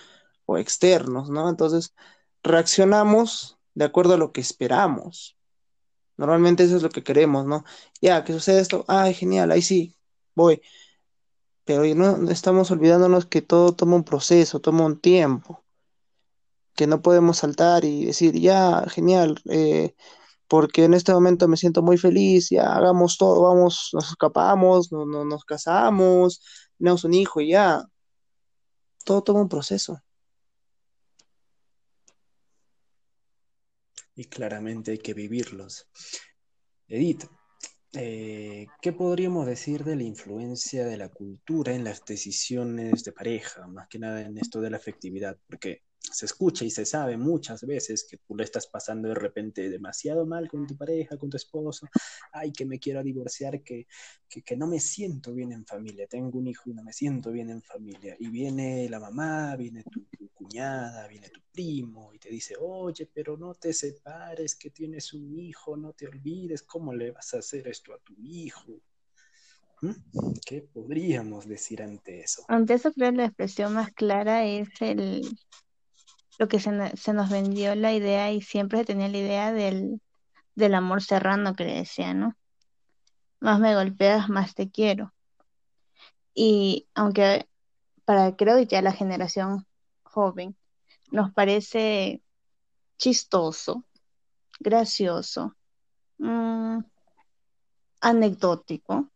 o externos, ¿no? Entonces, reaccionamos de acuerdo a lo que esperamos. Normalmente eso es lo que queremos, ¿no? Ya, que sucede esto, ay, genial, ahí sí, voy. Pero no estamos olvidándonos que todo toma un proceso, toma un tiempo, que no podemos saltar y decir, ya, genial, eh, porque en este momento me siento muy feliz, ya hagamos todo, vamos, nos escapamos, no, nos casamos, tenemos un hijo ya. Todo toma un proceso. Y claramente hay que vivirlos. Edith, eh, ¿qué podríamos decir de la influencia de la cultura en las decisiones de pareja, más que nada en esto de la afectividad? Porque se escucha y se sabe muchas veces que tú lo estás pasando de repente demasiado mal con tu pareja, con tu esposo, ay, que me quiero divorciar, que, que, no me siento bien en familia, tengo un hijo y no me siento bien en familia, y viene la mamá, viene tu, cuñada, viene tu primo y te dice, oye, pero no te separes, que tienes un hijo, no te olvides, ¿cómo le vas a hacer esto a tu hijo? ¿Mm? ¿Qué podríamos decir ante eso? Ante eso creo que la expresión más clara es el lo que se, nos vendió la idea y siempre tenía la idea del, del amor serrano que le decía, ¿no? Más me golpeas, más te quiero. Y aunque para creo ya la generación joven nos parece chistoso, gracioso, mm, anecdótico,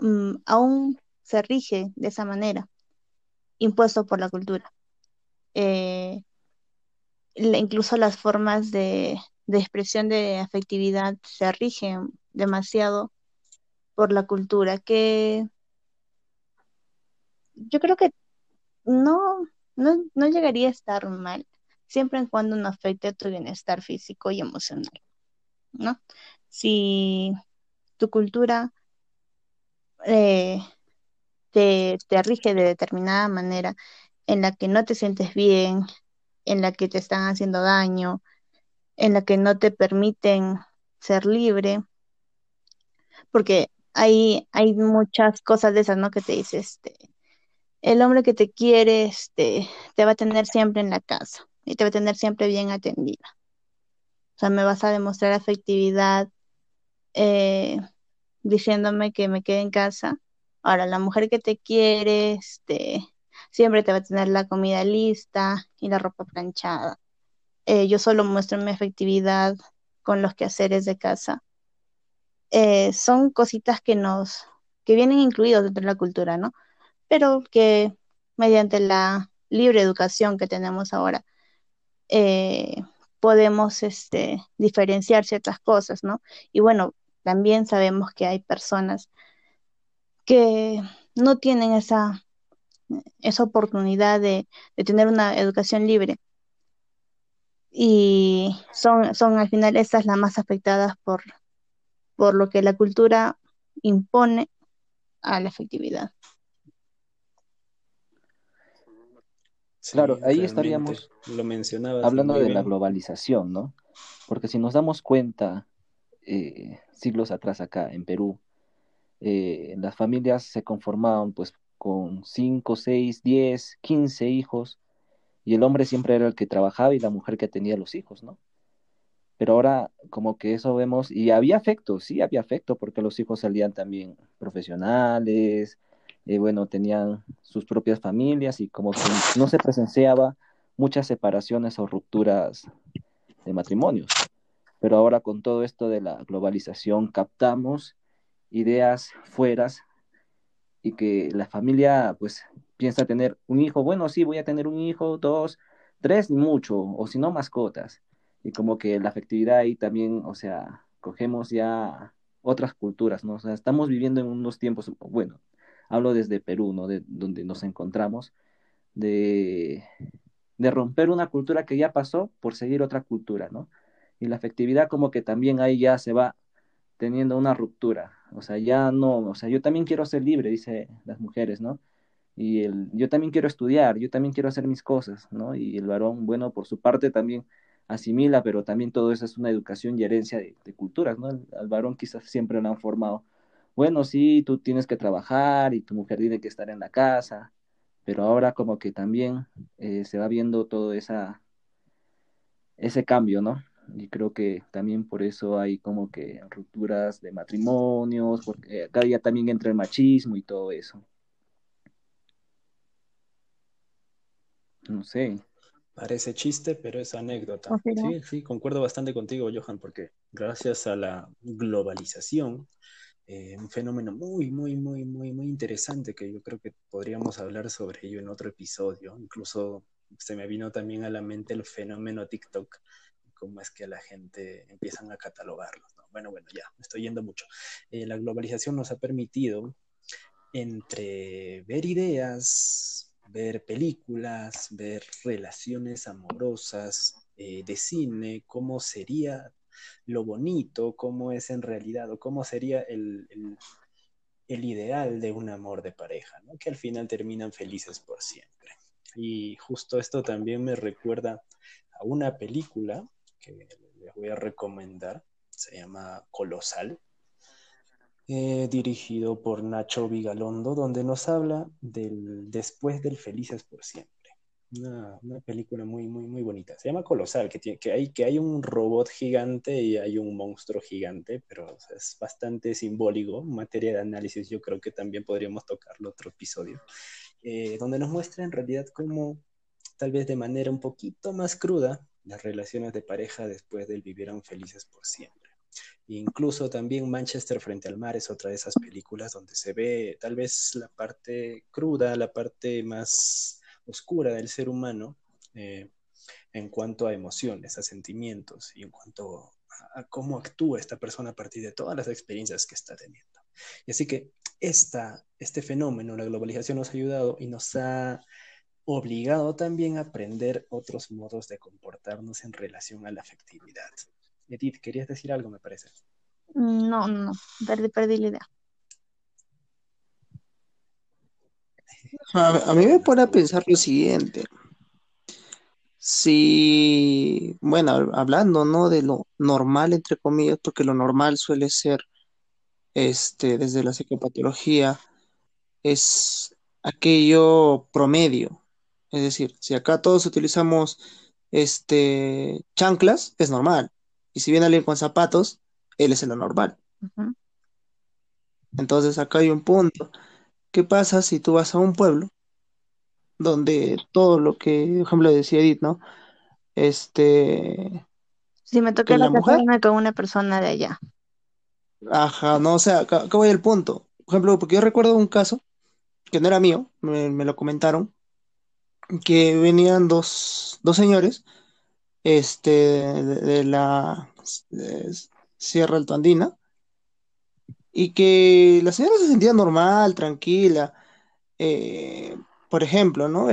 mm, aún se rige de esa manera, impuesto por la cultura. Eh, incluso las formas de, expresión de afectividad se rigen demasiado por la cultura, que yo creo que no, no, no llegaría a estar mal, siempre en cuando no afecte a tu bienestar físico y emocional, ¿no? Si tu cultura eh, te, te rige de determinada manera en la que no te sientes bien, en la que te están haciendo daño, en la que no te permiten ser libre, porque hay, hay muchas cosas de esas, ¿no? Que te dice, este, el hombre que te quiere, este, te va a tener siempre en la casa y te va a tener siempre bien atendida. O sea, me vas a demostrar afectividad eh, diciéndome que me quede en casa. Ahora, la mujer que te quiere, este, siempre te va a tener la comida lista y la ropa planchada. Eh, yo solo muestro mi efectividad con los quehaceres de casa. Eh, son cositas que nos, que vienen incluidos dentro de la cultura, ¿no? Pero que mediante la libre educación que tenemos ahora, eh, podemos este, diferenciar ciertas cosas, ¿no? Y bueno, también sabemos que hay personas que no tienen esa, esa oportunidad de, de tener una educación libre y son, son al final estas las más afectadas por, por lo que la cultura impone a la efectividad. claro, ahí estaríamos lo hablando de la globalización, ¿no? Porque si nos damos cuenta, eh, siglos atrás acá en Perú, eh, las familias se conformaban pues con 5, 6, 10, 15 hijos y el hombre siempre era el que trabajaba y la mujer que tenía los hijos, ¿no? Pero ahora como que eso vemos, y había afecto, sí había afecto, porque los hijos salían también profesionales, eh, bueno, tenían sus propias familias y como que no se presenciaba muchas separaciones o rupturas de matrimonios. Pero ahora con todo esto de la globalización captamos ideas fueras y que la familia pues piensa tener un hijo, bueno, sí, voy a tener un hijo, dos, tres, mucho, o si no, mascotas. Y como que la afectividad ahí también, o sea, cogemos ya otras culturas, ¿no? O sea, estamos viviendo en unos tiempos, bueno, hablo desde Perú, ¿no? De donde nos encontramos, de, de romper una cultura que ya pasó por seguir otra cultura, ¿no? Y la afectividad como que también ahí ya se va teniendo una ruptura, o sea, ya no, o sea, yo también quiero ser libre, dice las mujeres, ¿no? y el, yo también quiero estudiar, yo también quiero hacer mis cosas, ¿no? Y el varón, bueno, por su parte también asimila, pero también todo eso es una educación y herencia de, culturas, ¿no? Al, varón quizás siempre lo han formado, bueno, sí, tú tienes que trabajar y tu mujer tiene que estar en la casa, pero ahora como que también eh, se va viendo todo esa, ese cambio, ¿no? Y creo que también por eso hay como que rupturas de matrimonios, porque acá ya también entra el machismo y todo eso. No sé. Parece chiste, pero es anécdota. Sí, sí, concuerdo bastante contigo, Johan, porque gracias a la globalización, eh, un fenómeno muy, muy, muy, muy, muy interesante que yo creo que podríamos hablar sobre ello en otro episodio. Incluso se me vino también a la mente el fenómeno TikTok, cómo es que la gente empiezan a catalogarlo. Bueno, bueno, ya, me estoy yendo mucho. Eh, la globalización nos ha permitido entre ver ideas, ver películas, ver relaciones amorosas eh, de cine, cómo sería lo bonito, cómo es en realidad o cómo sería el, ideal de un amor de pareja, ¿no? que al final terminan felices por siempre. Y justo esto también me recuerda a una película que les voy a recomendar, se llama Colosal, eh, dirigido por Nacho Vigalondo, donde nos habla del después del Felices por Siempre. Una, película muy, muy, muy bonita. Se llama Colosal, que, tiene, que, hay, que hay un robot gigante y hay un monstruo gigante, pero es bastante simbólico. materia de análisis, yo creo que también podríamos tocarlo otro episodio, eh, donde nos muestra en realidad cómo, tal vez de manera un poquito más cruda, las relaciones de pareja después del vivieron felices por siempre. Incluso también Manchester frente al mar es otra de esas películas donde se ve tal vez la parte cruda, la parte más oscura del ser humano eh, en cuanto a emociones, a sentimientos y en cuanto a, cómo actúa esta persona a partir de todas las experiencias que está teniendo. Y así que esta, este fenómeno, la globalización, nos ha ayudado y nos ha obligado también a aprender otros modos de comportarnos en relación a la afectividad. Edith, querías decir algo, me parece. No, no, perdí, perdí la idea. A, mí me pone a pensar lo siguiente. Si, bueno, hablando, ¿no? De lo normal, entre comillas, porque lo normal suele ser, este, desde la psicopatología, es aquello promedio. Es decir, si acá todos utilizamos, este, chanclas, es normal. Y si viene alguien con zapatos, él es en lo normal. Entonces acá hay un punto. ¿Qué pasa si tú vas a un pueblo donde todo lo que, por ejemplo, decía Edith, ¿no? Este. Si me toca la, con una persona de allá. Ajá, no, o sea, acá, voy al punto. Por ejemplo, porque yo recuerdo un caso que no era mío, me, lo comentaron, que venían dos, dos señores este, de, la Sierra Alto Andina, y que la señora se sentía normal, tranquila. Eh, por ejemplo, ¿no?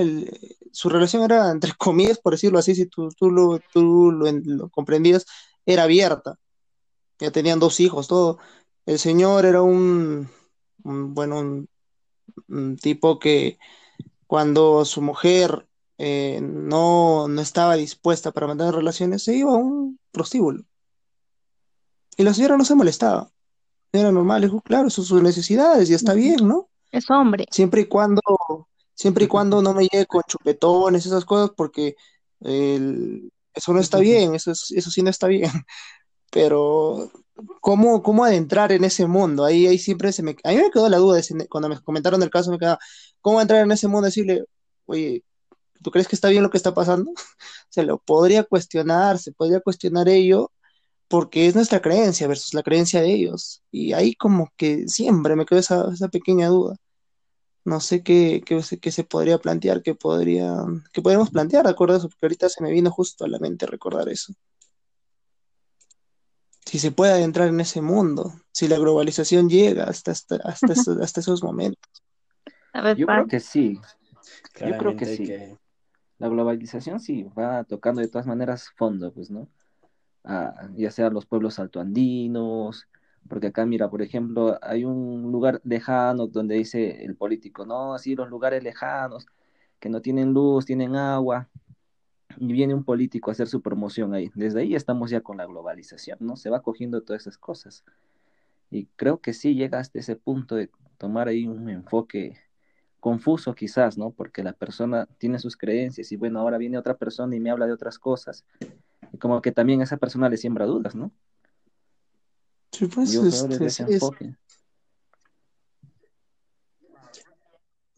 su relación era, entre comillas, por decirlo así, si tú, tú, lo, tú lo, comprendías, era abierta. Ya tenían dos hijos, todo. El señor era un, bueno, un tipo que cuando su mujer eh, no, no estaba dispuesta para mantener relaciones, se iba a un prostíbulo. Y la señora no se molestaba. Era normal, dijo, claro, son sus necesidades y está bien, ¿no? Es hombre. Siempre y cuando, siempre y cuando no me llegue con chupetones, esas cosas, porque eso no está bien, eso, eso sí no está bien. Pero, ¿cómo, ¿cómo adentrar en ese mundo? Ahí, ahí siempre se me... A mí me quedó la duda, cuando me comentaron el caso, me quedaba, ¿cómo entrar en ese mundo? Decirle, oye, ¿tú crees que está bien lo que está pasando? Se lo podría cuestionar, se podría cuestionar ello, porque es nuestra creencia versus la creencia de ellos. Y ahí como que siempre me quedó esa, pequeña duda. No sé qué, qué, se podría plantear, qué, podría, qué podemos plantear de eso, porque ahorita se me vino justo a la mente recordar eso. Si se puede adentrar en ese mundo, si la globalización llega hasta, hasta, hasta, esos, momentos. Yo creo que sí. Yo creo que sí la globalización sí va tocando de todas maneras fondo, pues, ¿no? ya sea los pueblos altoandinos, porque acá, mira, por ejemplo, hay un lugar lejano donde dice el político, no, sí, los lugares lejanos, que no tienen luz, tienen agua, y viene un político a hacer su promoción ahí. Desde ahí estamos ya con la globalización, ¿no? Se va cogiendo todas esas cosas. Y creo que sí llega hasta ese punto de tomar ahí un enfoque confuso quizás, ¿no? Porque la persona tiene sus creencias y bueno, ahora viene otra persona y me habla de otras cosas. Y como que también a esa persona le siembra dudas, ¿no? Sí, pues Yo este, ese enfoque.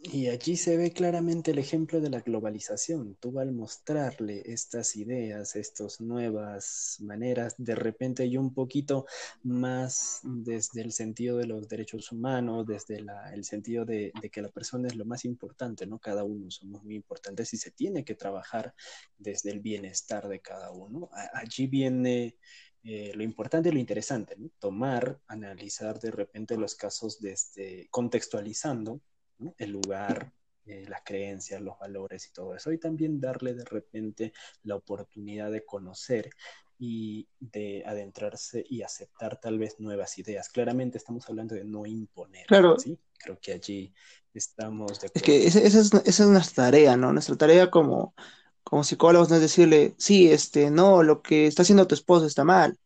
Y allí se ve claramente el ejemplo de la globalización. Tú al mostrarle estas ideas, estas nuevas maneras, de repente y un poquito más desde el sentido de los derechos humanos, desde el sentido de, que la persona es lo más importante, ¿no? Cada uno somos muy importantes y se tiene que trabajar desde el bienestar de cada uno. allí viene eh, lo importante y lo interesante. Tomar, analizar de repente los casos desde contextualizando el lugar, eh, las creencias, los valores y todo eso. Y también darle de repente la oportunidad de conocer y de adentrarse y aceptar tal vez nuevas ideas. Claramente estamos hablando de no imponer. Claro. ¿sí? Creo que allí estamos de Es que esa, es, nuestra tarea, ¿no? Nuestra tarea como, como psicólogos no es decirle, sí, este, no, lo que está haciendo tu esposo está mal.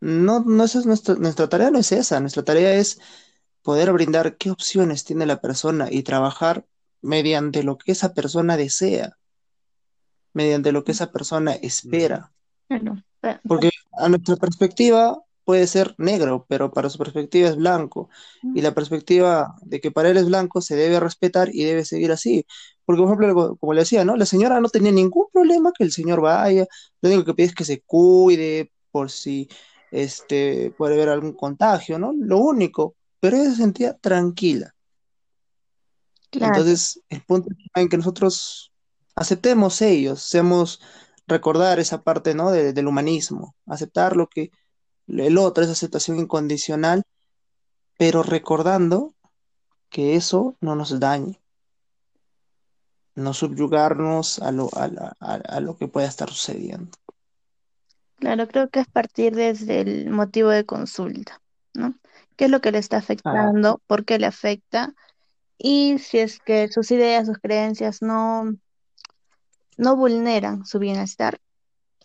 No, no, esa es nuestra, nuestra tarea no es esa. Nuestra tarea es poder brindar qué opciones tiene la persona y trabajar mediante lo que esa persona desea, mediante lo que esa persona espera. Porque a nuestra perspectiva puede ser negro, pero para su perspectiva es blanco. Y la perspectiva de que para él es blanco se debe respetar y debe seguir así. Porque, por ejemplo, como le decía, ¿no? La señora no tenía ningún problema que el señor vaya, lo único que pide es que se cuide por si este, puede haber algún contagio, ¿no? Lo único, pero ella se sentía tranquila. Entonces, el punto en que nosotros aceptemos ellos, seamos recordar esa parte, ¿no? del humanismo, aceptar lo que el otro, esa aceptación incondicional, pero recordando que eso no nos dañe, no subyugarnos a lo, a, lo que pueda estar sucediendo. Claro, creo que es partir desde el motivo de consulta, ¿no? ¿Qué es lo que le está afectando? ¿Por qué le afecta? Y si es que sus ideas, sus creencias no, no vulneran su bienestar,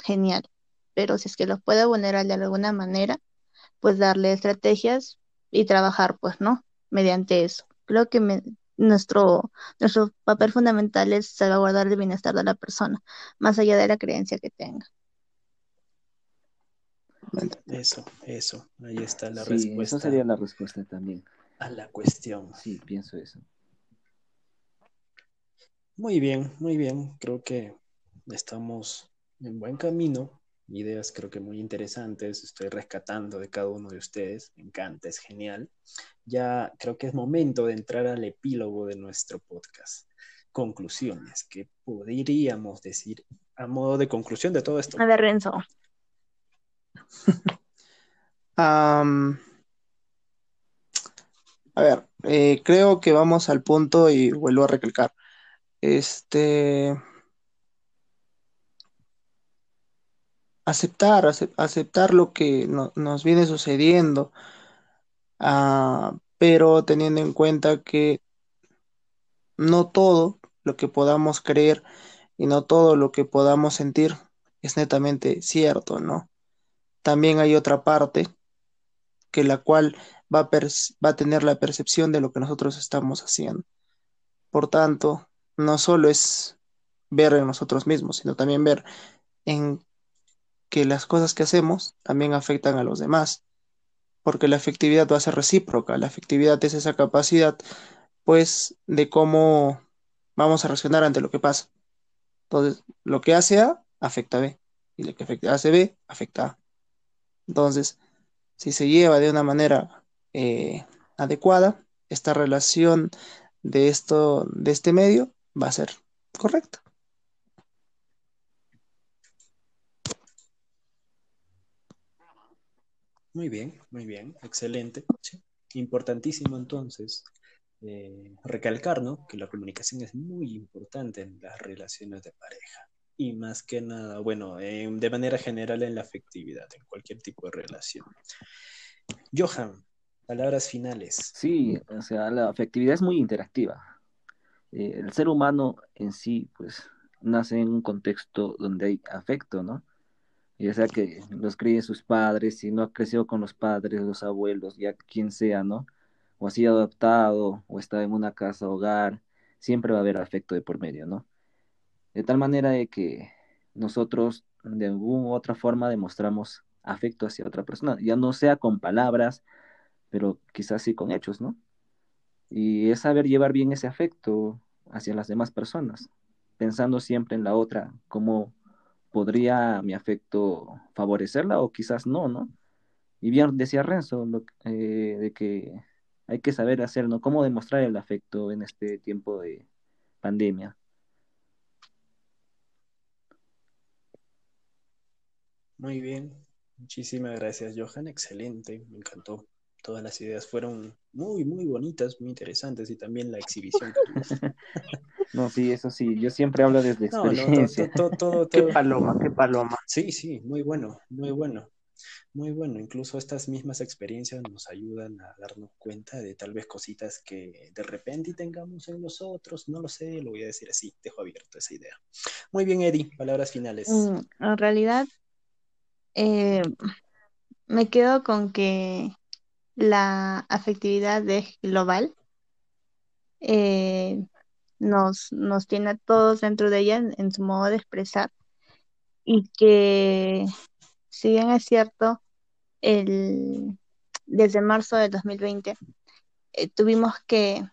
genial. Pero si es que los puede vulnerar de alguna manera, pues darle estrategias y trabajar, pues, ¿no? Mediante eso. Creo que nuestro, nuestro papel fundamental es salvaguardar el bienestar de la persona, más allá de la creencia que tenga. Eso, eso, ahí está la respuesta. Esa sería la respuesta también. A la cuestión. Sí, pienso eso. Muy bien, muy bien. Creo que estamos en buen camino. Ideas creo que muy interesantes. Estoy rescatando de cada uno de ustedes. Me encanta, es genial. Ya creo que es momento de entrar al epílogo de nuestro podcast. Conclusiones. ¿Qué podríamos decir a modo de conclusión de todo esto? A ver, Renzo. a ver, eh, creo que vamos al punto y vuelvo a recalcar. Este. Aceptar, aceptar lo que nos viene sucediendo, ah, pero teniendo en cuenta que no todo lo que podamos creer y no todo lo que podamos sentir es netamente cierto, ¿no? También hay otra parte que la cual va a, va a tener la percepción de lo que nosotros estamos haciendo. Por tanto, no solo es ver en nosotros mismos, sino también ver en que las cosas que hacemos también afectan a los demás, porque la efectividad va a ser recíproca, la efectividad es esa capacidad, pues, de cómo vamos a reaccionar ante lo que pasa. Entonces, lo que hace A, afecta a B, y lo que hace B, afecta a entonces, si se lleva de una manera eh, adecuada, esta relación de esto, de este medio, va a ser correcta. Muy bien, muy bien, excelente. Importantísimo entonces eh, recalcar ¿no? que la comunicación es muy importante en las relaciones de pareja y más que nada, bueno, de manera general en la afectividad, en cualquier tipo de relación. Johan, palabras finales. Sí, o sea, la afectividad es muy interactiva. Eh, el ser humano en sí, pues, nace en un contexto donde hay afecto, ¿no? Ya sea que los críen sus padres, si no ha crecido con los padres, los abuelos, ya quien sea, ¿no? O ha sido adoptado, o está en una casa, hogar, siempre va a haber afecto de por medio, ¿no? De tal manera de que nosotros de alguna u otra forma demostramos afecto hacia otra persona, ya no sea con palabras, pero quizás sí con hechos, ¿no? Y es saber llevar bien ese afecto hacia las demás personas, pensando siempre en la otra, cómo podría mi afecto favorecerla o quizás no, ¿no? Y bien decía Renzo eh, de que hay que saber hacer, ¿no? Cómo demostrar el afecto en este tiempo de pandemia. Muy bien, muchísimas gracias Johan, excelente, me encantó. Todas las ideas fueron muy, muy bonitas, muy interesantes y también la exhibición. no, sí, eso sí, yo siempre hablo desde experiencia. qué paloma, qué paloma. Sí, sí, muy bueno, muy bueno. Muy bueno, incluso estas mismas experiencias nos ayudan a darnos cuenta de tal vez cositas que de repente tengamos en nosotros, no lo sé, lo voy a decir así, dejo abierto esa idea. Muy bien, Eddie, palabras finales. Mm, en realidad, eh, me quedo con que la afectividad es global. Eh, nos, nos tiene a todos dentro de ella en, su modo de expresar y que si bien es cierto, el, desde marzo del 2020 eh, tuvimos que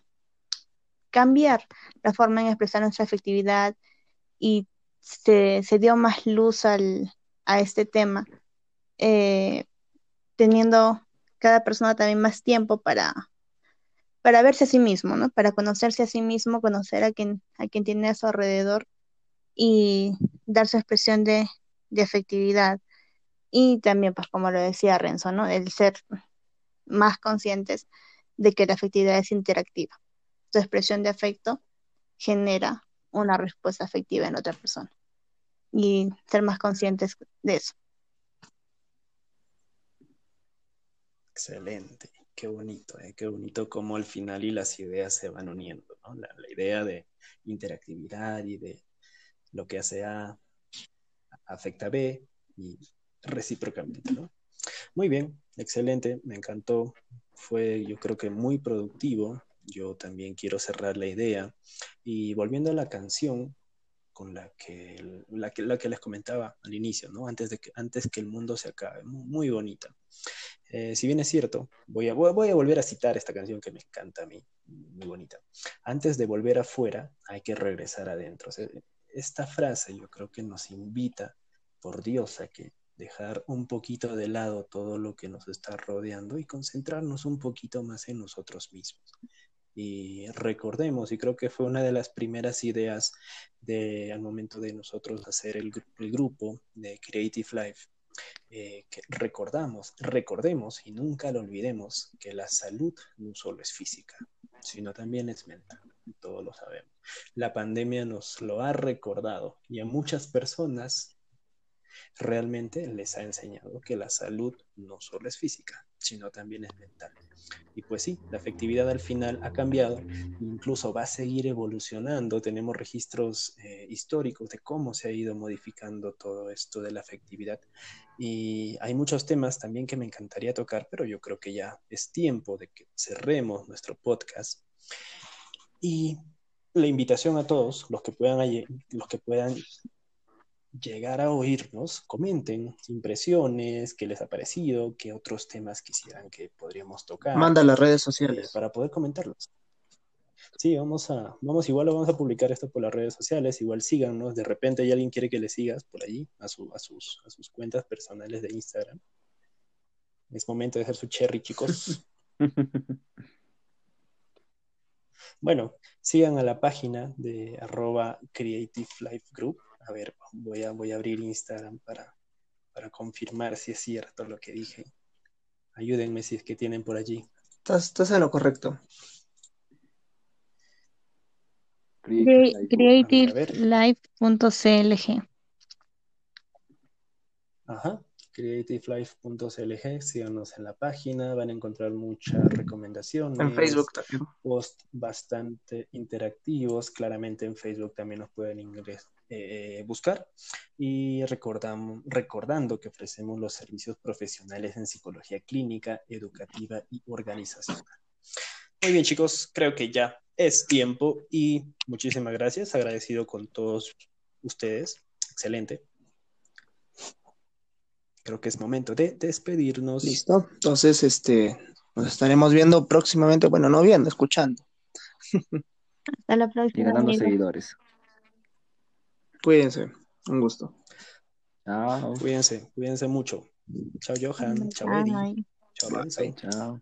cambiar la forma en expresar nuestra afectividad y se, se dio más luz al, a este tema, eh, teniendo cada persona también más tiempo para, para verse a sí mismo, ¿no? Para conocerse a sí mismo, conocer a quien, a quien tiene a su alrededor y dar su expresión de, de afectividad. Y también, pues como lo decía Renzo, ¿no? El ser más conscientes de que la afectividad es interactiva. Tu expresión de afecto genera una respuesta afectiva en otra persona. Y ser más conscientes de eso. Excelente, qué bonito, ¿eh? qué bonito cómo al final y las ideas se van uniendo. La, idea de interactividad y de lo que hace A afecta a B y recíprocamente. Muy bien, excelente, me encantó, fue yo creo que muy productivo, yo también quiero cerrar la idea y volviendo a la canción con la que, les comentaba al inicio, ¿no? Antes, de que, el mundo se acabe, muy, bonita. Eh, si bien es cierto, voy a, voy a volver a citar esta canción que me encanta a mí, muy bonita. Antes de volver afuera, hay que regresar adentro. esta frase yo creo que nos invita, por Dios, a que dejar un poquito de lado todo lo que nos está rodeando y concentrarnos un poquito más en nosotros mismos. Y recordemos, y creo que fue una de las primeras ideas de, al momento de nosotros hacer el, grupo de Creative Life, eh, recordamos, recordemos y nunca lo olvidemos que la salud no solo es física, sino también es mental. Todos lo sabemos. La pandemia nos lo ha recordado y a muchas personas realmente les ha enseñado que la salud no solo es física, sino también es mental. Y pues sí, la efectividad al final ha cambiado, incluso va a seguir evolucionando. Tenemos registros eh, históricos de cómo se ha ido modificando todo esto de la efectividad. Y hay muchos temas también que me encantaría tocar, pero yo creo que ya es tiempo de que cerremos nuestro podcast. Y la invitación a todos, los que puedan, los que puedan llegar a oírnos, comenten impresiones, qué les ha parecido, qué otros temas quisieran que podríamos tocar. Manda las redes sociales. Eh, para poder comentarlos. Sí, vamos a, vamos, igual lo vamos a publicar esto por las redes sociales, igual síganos, de repente hay alguien quiere que le sigas por allí, a, su, a, sus, a sus cuentas personales de Instagram. Es momento de hacer su cherry, chicos. bueno, sigan a la página de arroba Creative Life Group a ver, voy a, voy a abrir Instagram para, para confirmar si es cierto lo que dije. Ayúdenme si es que tienen por allí. Estás, estás en lo correcto. Creativelife.clg. Ajá creativelife.clg, síganos en la página, van a encontrar muchas recomendaciones. En Facebook también. Post bastante interactivos, claramente en Facebook también nos pueden ingresar, eh, buscar. Y recordando que ofrecemos los servicios profesionales en psicología clínica, educativa y organizacional. Muy bien, chicos, creo que ya es tiempo y muchísimas gracias. Agradecido con todos ustedes. Excelente creo que es momento de despedirnos. Listo. Entonces, este, nos estaremos viendo próximamente, bueno, no viendo, escuchando. Hasta la próxima. ganando seguidores. Cuídense. Un gusto. Chao. Cuídense, cuídense mucho. Chao, Johan. Chao, Eri. Chao, Chao.